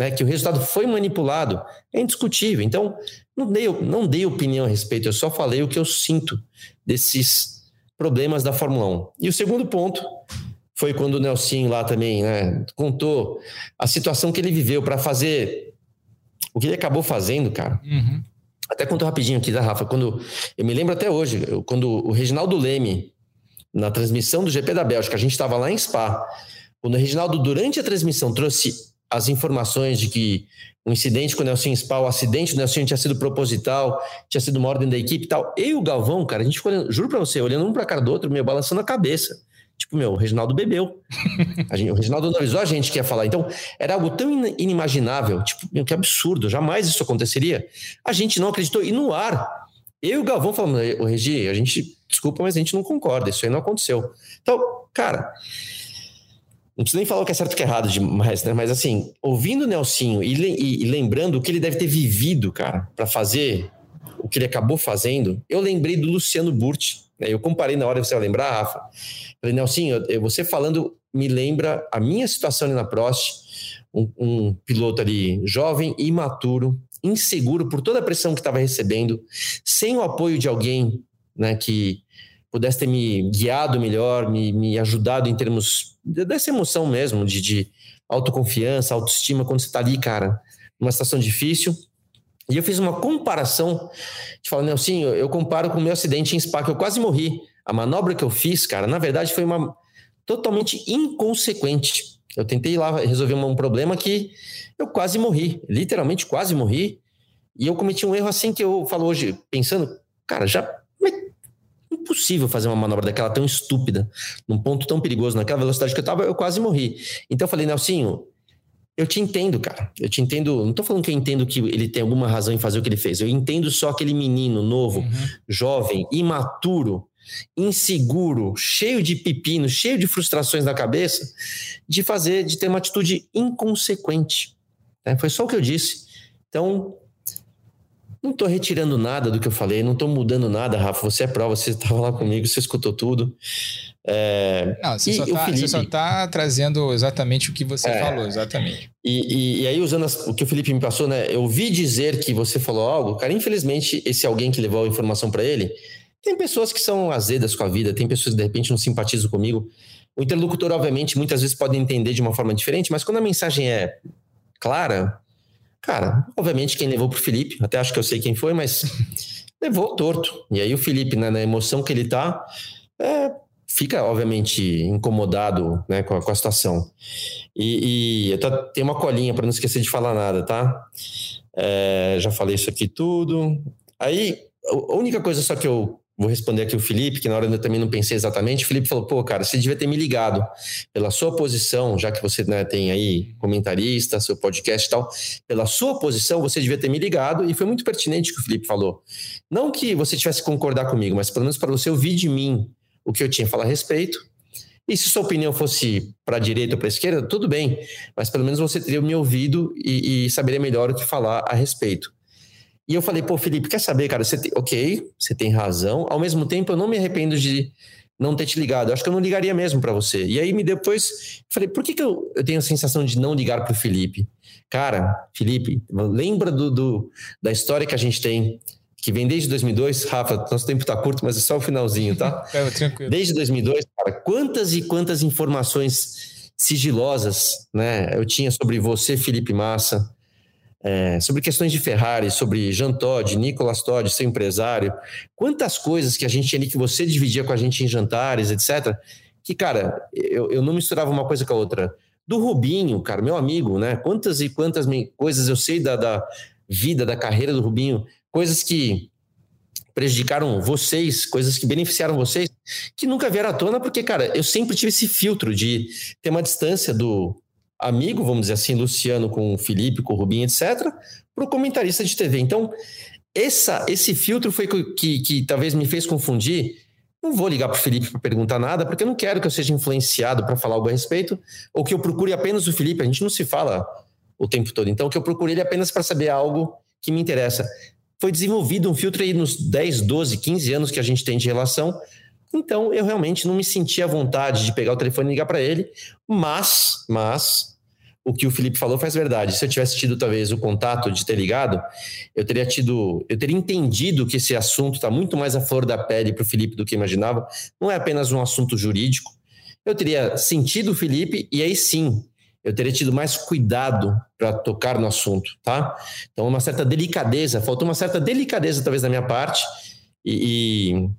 D: Né, que o resultado foi manipulado, é indiscutível. Então, não dei, não dei opinião a respeito, eu só falei o que eu sinto desses problemas da Fórmula 1. E o segundo ponto foi quando o Nelson lá também né, contou a situação que ele viveu para fazer o que ele acabou fazendo, cara. Uhum. Até conto rapidinho aqui da Rafa. Quando eu me lembro até hoje, quando o Reginaldo Leme, na transmissão do GP da Bélgica, a gente estava lá em Spa. Quando o Reginaldo, durante a transmissão, trouxe as informações de que o incidente com o Nelson Spa, o acidente do Nelson tinha sido proposital, tinha sido uma ordem da equipe e tal. Eu e o Galvão, cara, a gente ficou olhando, juro pra você, olhando um pra cara do outro, meio balançando a cabeça. Tipo, meu, o Reginaldo bebeu. Gente, o Reginaldo não avisou a gente que ia falar. Então, era algo tão inimaginável. Tipo, meu, que absurdo, jamais isso aconteceria. A gente não acreditou. E no ar, eu e o Galvão falando, o Regi, a gente, desculpa, mas a gente não concorda, isso aí não aconteceu. Então, cara, não preciso nem falar o que é certo e o que é errado demais, né? Mas assim, ouvindo o Nelsinho e, e, e lembrando o que ele deve ter vivido, cara, para fazer o que ele acabou fazendo, eu lembrei do Luciano Burti. Né? Eu comparei na hora, você vai lembrar, Rafa Falei, Nelsinho, você falando me lembra a minha situação ali na Prost, um, um piloto ali jovem, imaturo, inseguro por toda a pressão que estava recebendo, sem o apoio de alguém né, que pudesse ter me guiado melhor, me, me ajudado em termos dessa emoção mesmo, de, de autoconfiança, autoestima, quando você está ali, cara, numa situação difícil. E eu fiz uma comparação, de falar, Nelsinho, eu comparo com o meu acidente em Spa, que eu quase morri. A manobra que eu fiz, cara, na verdade foi uma totalmente inconsequente. Eu tentei lá resolver um problema que eu quase morri, literalmente quase morri. E eu cometi um erro assim que eu falo hoje, pensando, cara, já impossível fazer uma manobra daquela tão estúpida, num ponto tão perigoso, naquela velocidade que eu tava, eu quase morri. Então eu falei, Nelsinho, eu te entendo, cara. Eu te entendo. Não tô falando que eu entendo que ele tem alguma razão em fazer o que ele fez. Eu entendo só aquele menino novo, uhum. jovem, imaturo, inseguro, cheio de pepino, cheio de frustrações na cabeça, de fazer, de ter uma atitude inconsequente. Né? Foi só o que eu disse. Então, não estou retirando nada do que eu falei, não estou mudando nada, Rafa. Você é prova, você estava lá comigo, você escutou tudo.
C: É... Não, você só, está trazendo exatamente o que você é... falou, exatamente.
D: E, e, e aí, usando as, o que o Felipe me passou, né? Eu vi dizer que você falou algo, cara. Infelizmente, esse alguém que levou a informação para ele tem pessoas que são azedas com a vida, tem pessoas que de repente não simpatizam comigo. O interlocutor, obviamente, muitas vezes pode entender de uma forma diferente, mas quando a mensagem é clara, cara, obviamente quem levou pro Felipe, até acho que eu sei quem foi, mas levou torto. E aí o Felipe, né, na emoção que ele tá, é, fica, obviamente, incomodado né, com, a, com a situação. E, e eu tô, tem uma colinha para não esquecer de falar nada, tá? É, já falei isso aqui tudo. Aí, a única coisa só que eu Vou responder aqui o Felipe, que na hora eu também não pensei exatamente. O Felipe falou: pô, cara, você devia ter me ligado pela sua posição, já que você né, tem aí comentarista, seu podcast e tal. Pela sua posição, você devia ter me ligado, e foi muito pertinente o que o Felipe falou. Não que você tivesse que concordar comigo, mas pelo menos para você ouvir de mim o que eu tinha a falar a respeito. E se sua opinião fosse para a direita ou para a esquerda, tudo bem, mas pelo menos você teria me ouvido e, e saberia melhor o que falar a respeito. E eu falei, pô, Felipe, quer saber, cara? Você tem, ok, você tem razão. Ao mesmo tempo, eu não me arrependo de não ter te ligado. Eu acho que eu não ligaria mesmo para você. E aí me depois falei, por que, que eu, eu tenho a sensação de não ligar para o Felipe? Cara, Felipe, lembra do, do, da história que a gente tem, que vem desde 2002. Rafa, nosso tempo está curto, mas é só o finalzinho, tá? é, tranquilo. Desde 2002, cara, quantas e quantas informações sigilosas né, eu tinha sobre você, Felipe Massa, é, sobre questões de Ferrari, sobre Jean Todt, Nicolas Todd, seu empresário, quantas coisas que a gente tinha ali que você dividia com a gente em jantares, etc. Que, cara, eu, eu não misturava uma coisa com a outra. Do Rubinho, cara, meu amigo, né? Quantas e quantas coisas eu sei da, da vida, da carreira do Rubinho, coisas que prejudicaram vocês, coisas que beneficiaram vocês, que nunca vieram à tona, porque, cara, eu sempre tive esse filtro de ter uma distância do amigo, vamos dizer assim, Luciano com o Felipe, com o Rubinho, etc., para o comentarista de TV. Então, essa, esse filtro foi que, que, que talvez me fez confundir. Não vou ligar para o Felipe para perguntar nada, porque eu não quero que eu seja influenciado para falar algo a respeito, ou que eu procure apenas o Felipe. A gente não se fala o tempo todo. Então, que eu procure ele apenas para saber algo que me interessa foi desenvolvido um filtro aí nos 10, 12, 15 anos que a gente tem de relação. Então, eu realmente não me senti à vontade de pegar o telefone e ligar para ele, mas, mas, o que o Felipe falou faz verdade. Se eu tivesse tido talvez o contato de ter ligado, eu teria tido, eu teria entendido que esse assunto está muito mais à flor da pele para o Felipe do que imaginava. Não é apenas um assunto jurídico. Eu teria sentido o Felipe e aí sim eu teria tido mais cuidado para tocar no assunto, tá? Então, uma certa delicadeza, faltou uma certa delicadeza, talvez, da minha parte, e, e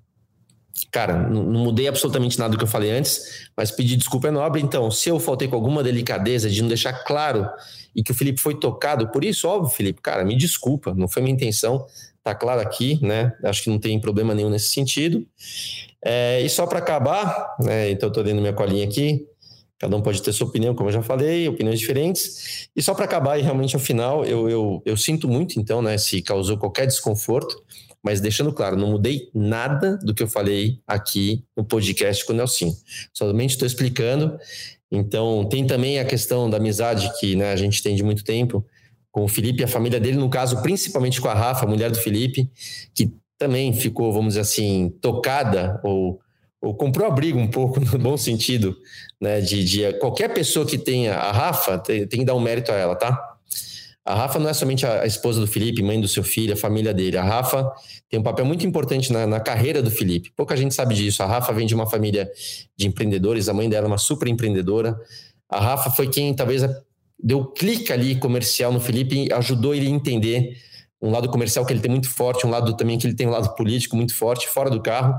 D: cara, não, não, mudei absolutamente nada do que eu falei antes, mas pedir desculpa é nobre. Então, se eu faltei com alguma delicadeza de não deixar claro e que o Felipe foi tocado por isso, óbvio, Felipe, cara, me desculpa, não foi minha intenção, tá claro aqui, né? Acho que não tem problema nenhum nesse sentido. É, e só para acabar, né? Então, eu tô lendo minha colinha aqui. Cada um pode ter sua opinião, como eu já falei, opiniões diferentes. E só para acabar, e realmente ao final, eu, eu, eu sinto muito, então, né, se causou qualquer desconforto, mas deixando claro, não mudei nada do que eu falei aqui no podcast com o Nelson. Somente estou explicando. Então, tem também a questão da amizade que né, a gente tem de muito tempo com o Felipe e a família dele, no caso, principalmente com a Rafa, a mulher do Felipe, que também ficou, vamos dizer assim, tocada ou ou comprou abrigo um pouco, no bom sentido, né? De, de qualquer pessoa que tenha a Rafa, tem, tem, que dar um mérito a ela, tá? A Rafa não é somente a, esposa do Felipe, mãe do seu filho, a família dele. A Rafa tem um papel muito importante na, na, carreira do Felipe. Pouca gente sabe disso. A Rafa vem de uma família de empreendedores, a mãe dela é uma super empreendedora. A Rafa foi quem talvez deu clique ali comercial no Felipe e ajudou ele a entender um lado comercial que ele tem muito forte, um lado também que ele tem um lado político muito forte, fora do carro.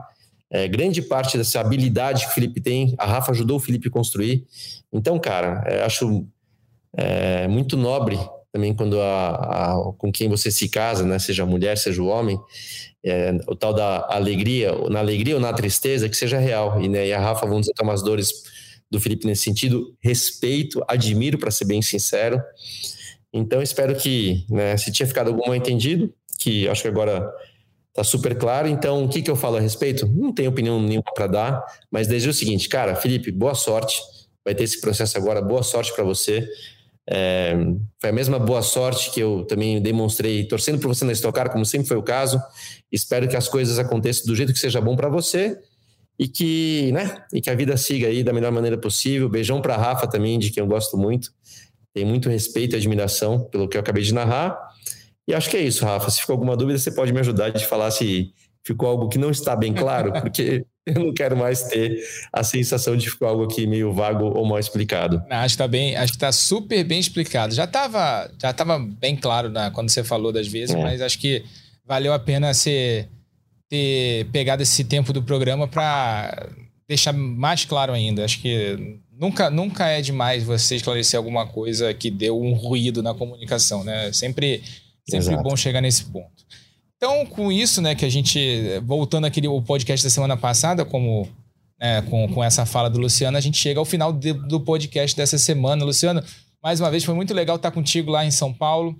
D: É, grande parte dessa habilidade que o Felipe tem, a Rafa ajudou o Felipe a construir. Então, cara, é, acho é, muito nobre também quando a, a, com quem você se casa, né, seja mulher, seja o homem, é, o tal da alegria, na alegria ou na tristeza, que seja real. E, né, e a Rafa, vamos dizer, umas dores do Felipe nesse sentido, respeito, admiro, para ser bem sincero. Então, espero que, né, se tinha ficado algum mal entendido, que acho que agora Tá super claro. Então, o que, que eu falo a respeito? Não tenho opinião nenhuma para dar, mas desde o seguinte, cara, Felipe, boa sorte. Vai ter esse processo agora, boa sorte para você. É, foi a mesma boa sorte que eu também demonstrei torcendo por você na Estocar, como sempre foi o caso. Espero que as coisas aconteçam do jeito que seja bom para você e que, né, e que a vida siga aí da melhor maneira possível. Beijão para Rafa também, de quem eu gosto muito. Tenho muito respeito e admiração pelo que eu acabei de narrar. E acho que é isso, Rafa. Se ficou alguma dúvida, você pode me ajudar de falar se ficou algo que não está bem claro, porque eu não quero mais ter a sensação de ficar algo aqui meio vago ou mal explicado.
C: Não, acho que está bem, acho que está super bem explicado. Já estava já tava bem claro né, quando você falou das vezes, é. mas acho que valeu a pena você ter pegado esse tempo do programa para deixar mais claro ainda. Acho que nunca, nunca é demais você esclarecer alguma coisa que deu um ruído na comunicação, né? Sempre Sempre Exato. bom chegar nesse ponto. Então, com isso, né, que a gente, voltando aquele o podcast da semana passada, como né, com, com essa fala do Luciano, a gente chega ao final de, do podcast dessa semana. Luciano, mais uma vez, foi muito legal estar contigo lá em São Paulo.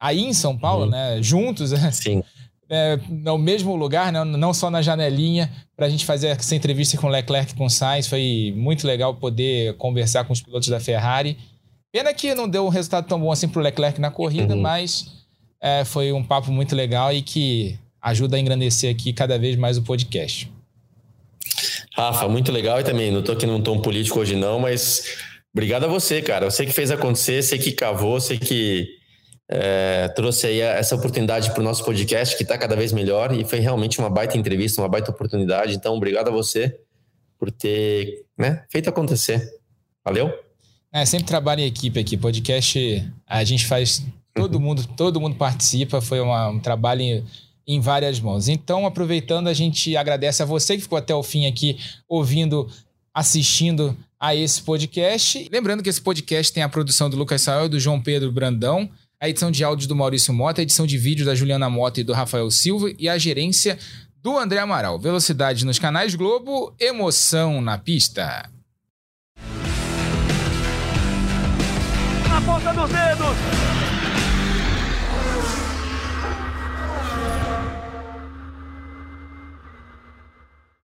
C: Aí em São Paulo, uhum. né? Juntos, né?
D: Sim.
C: É, no mesmo lugar, né, não só na janelinha, para a gente fazer essa entrevista com Leclerc e com Sainz. Foi muito legal poder conversar com os pilotos da Ferrari. Pena que não deu um resultado tão bom assim para o Leclerc na corrida, uhum. mas é, foi um papo muito legal e que ajuda a engrandecer aqui cada vez mais o podcast.
D: Rafa, muito legal e também não estou aqui num tom político hoje não, mas obrigado a você, cara. Você que fez acontecer, você que cavou, você que é, trouxe aí essa oportunidade para o nosso podcast, que está cada vez melhor, e foi realmente uma baita entrevista, uma baita oportunidade. Então, obrigado a você por ter né, feito acontecer. Valeu?
C: É, sempre trabalho em equipe aqui. Podcast a gente faz, todo mundo, todo mundo participa, foi uma, um trabalho em, em várias mãos. Então, aproveitando, a gente agradece a você que ficou até o fim aqui ouvindo, assistindo a esse podcast. Lembrando que esse podcast tem a produção do Lucas Sael e do João Pedro Brandão a edição de áudio do Maurício Mota, a edição de vídeo da Juliana Mota e do Rafael Silva e a gerência do André Amaral. Velocidade nos canais Globo, emoção na pista.
B: Na ponta dos dedos!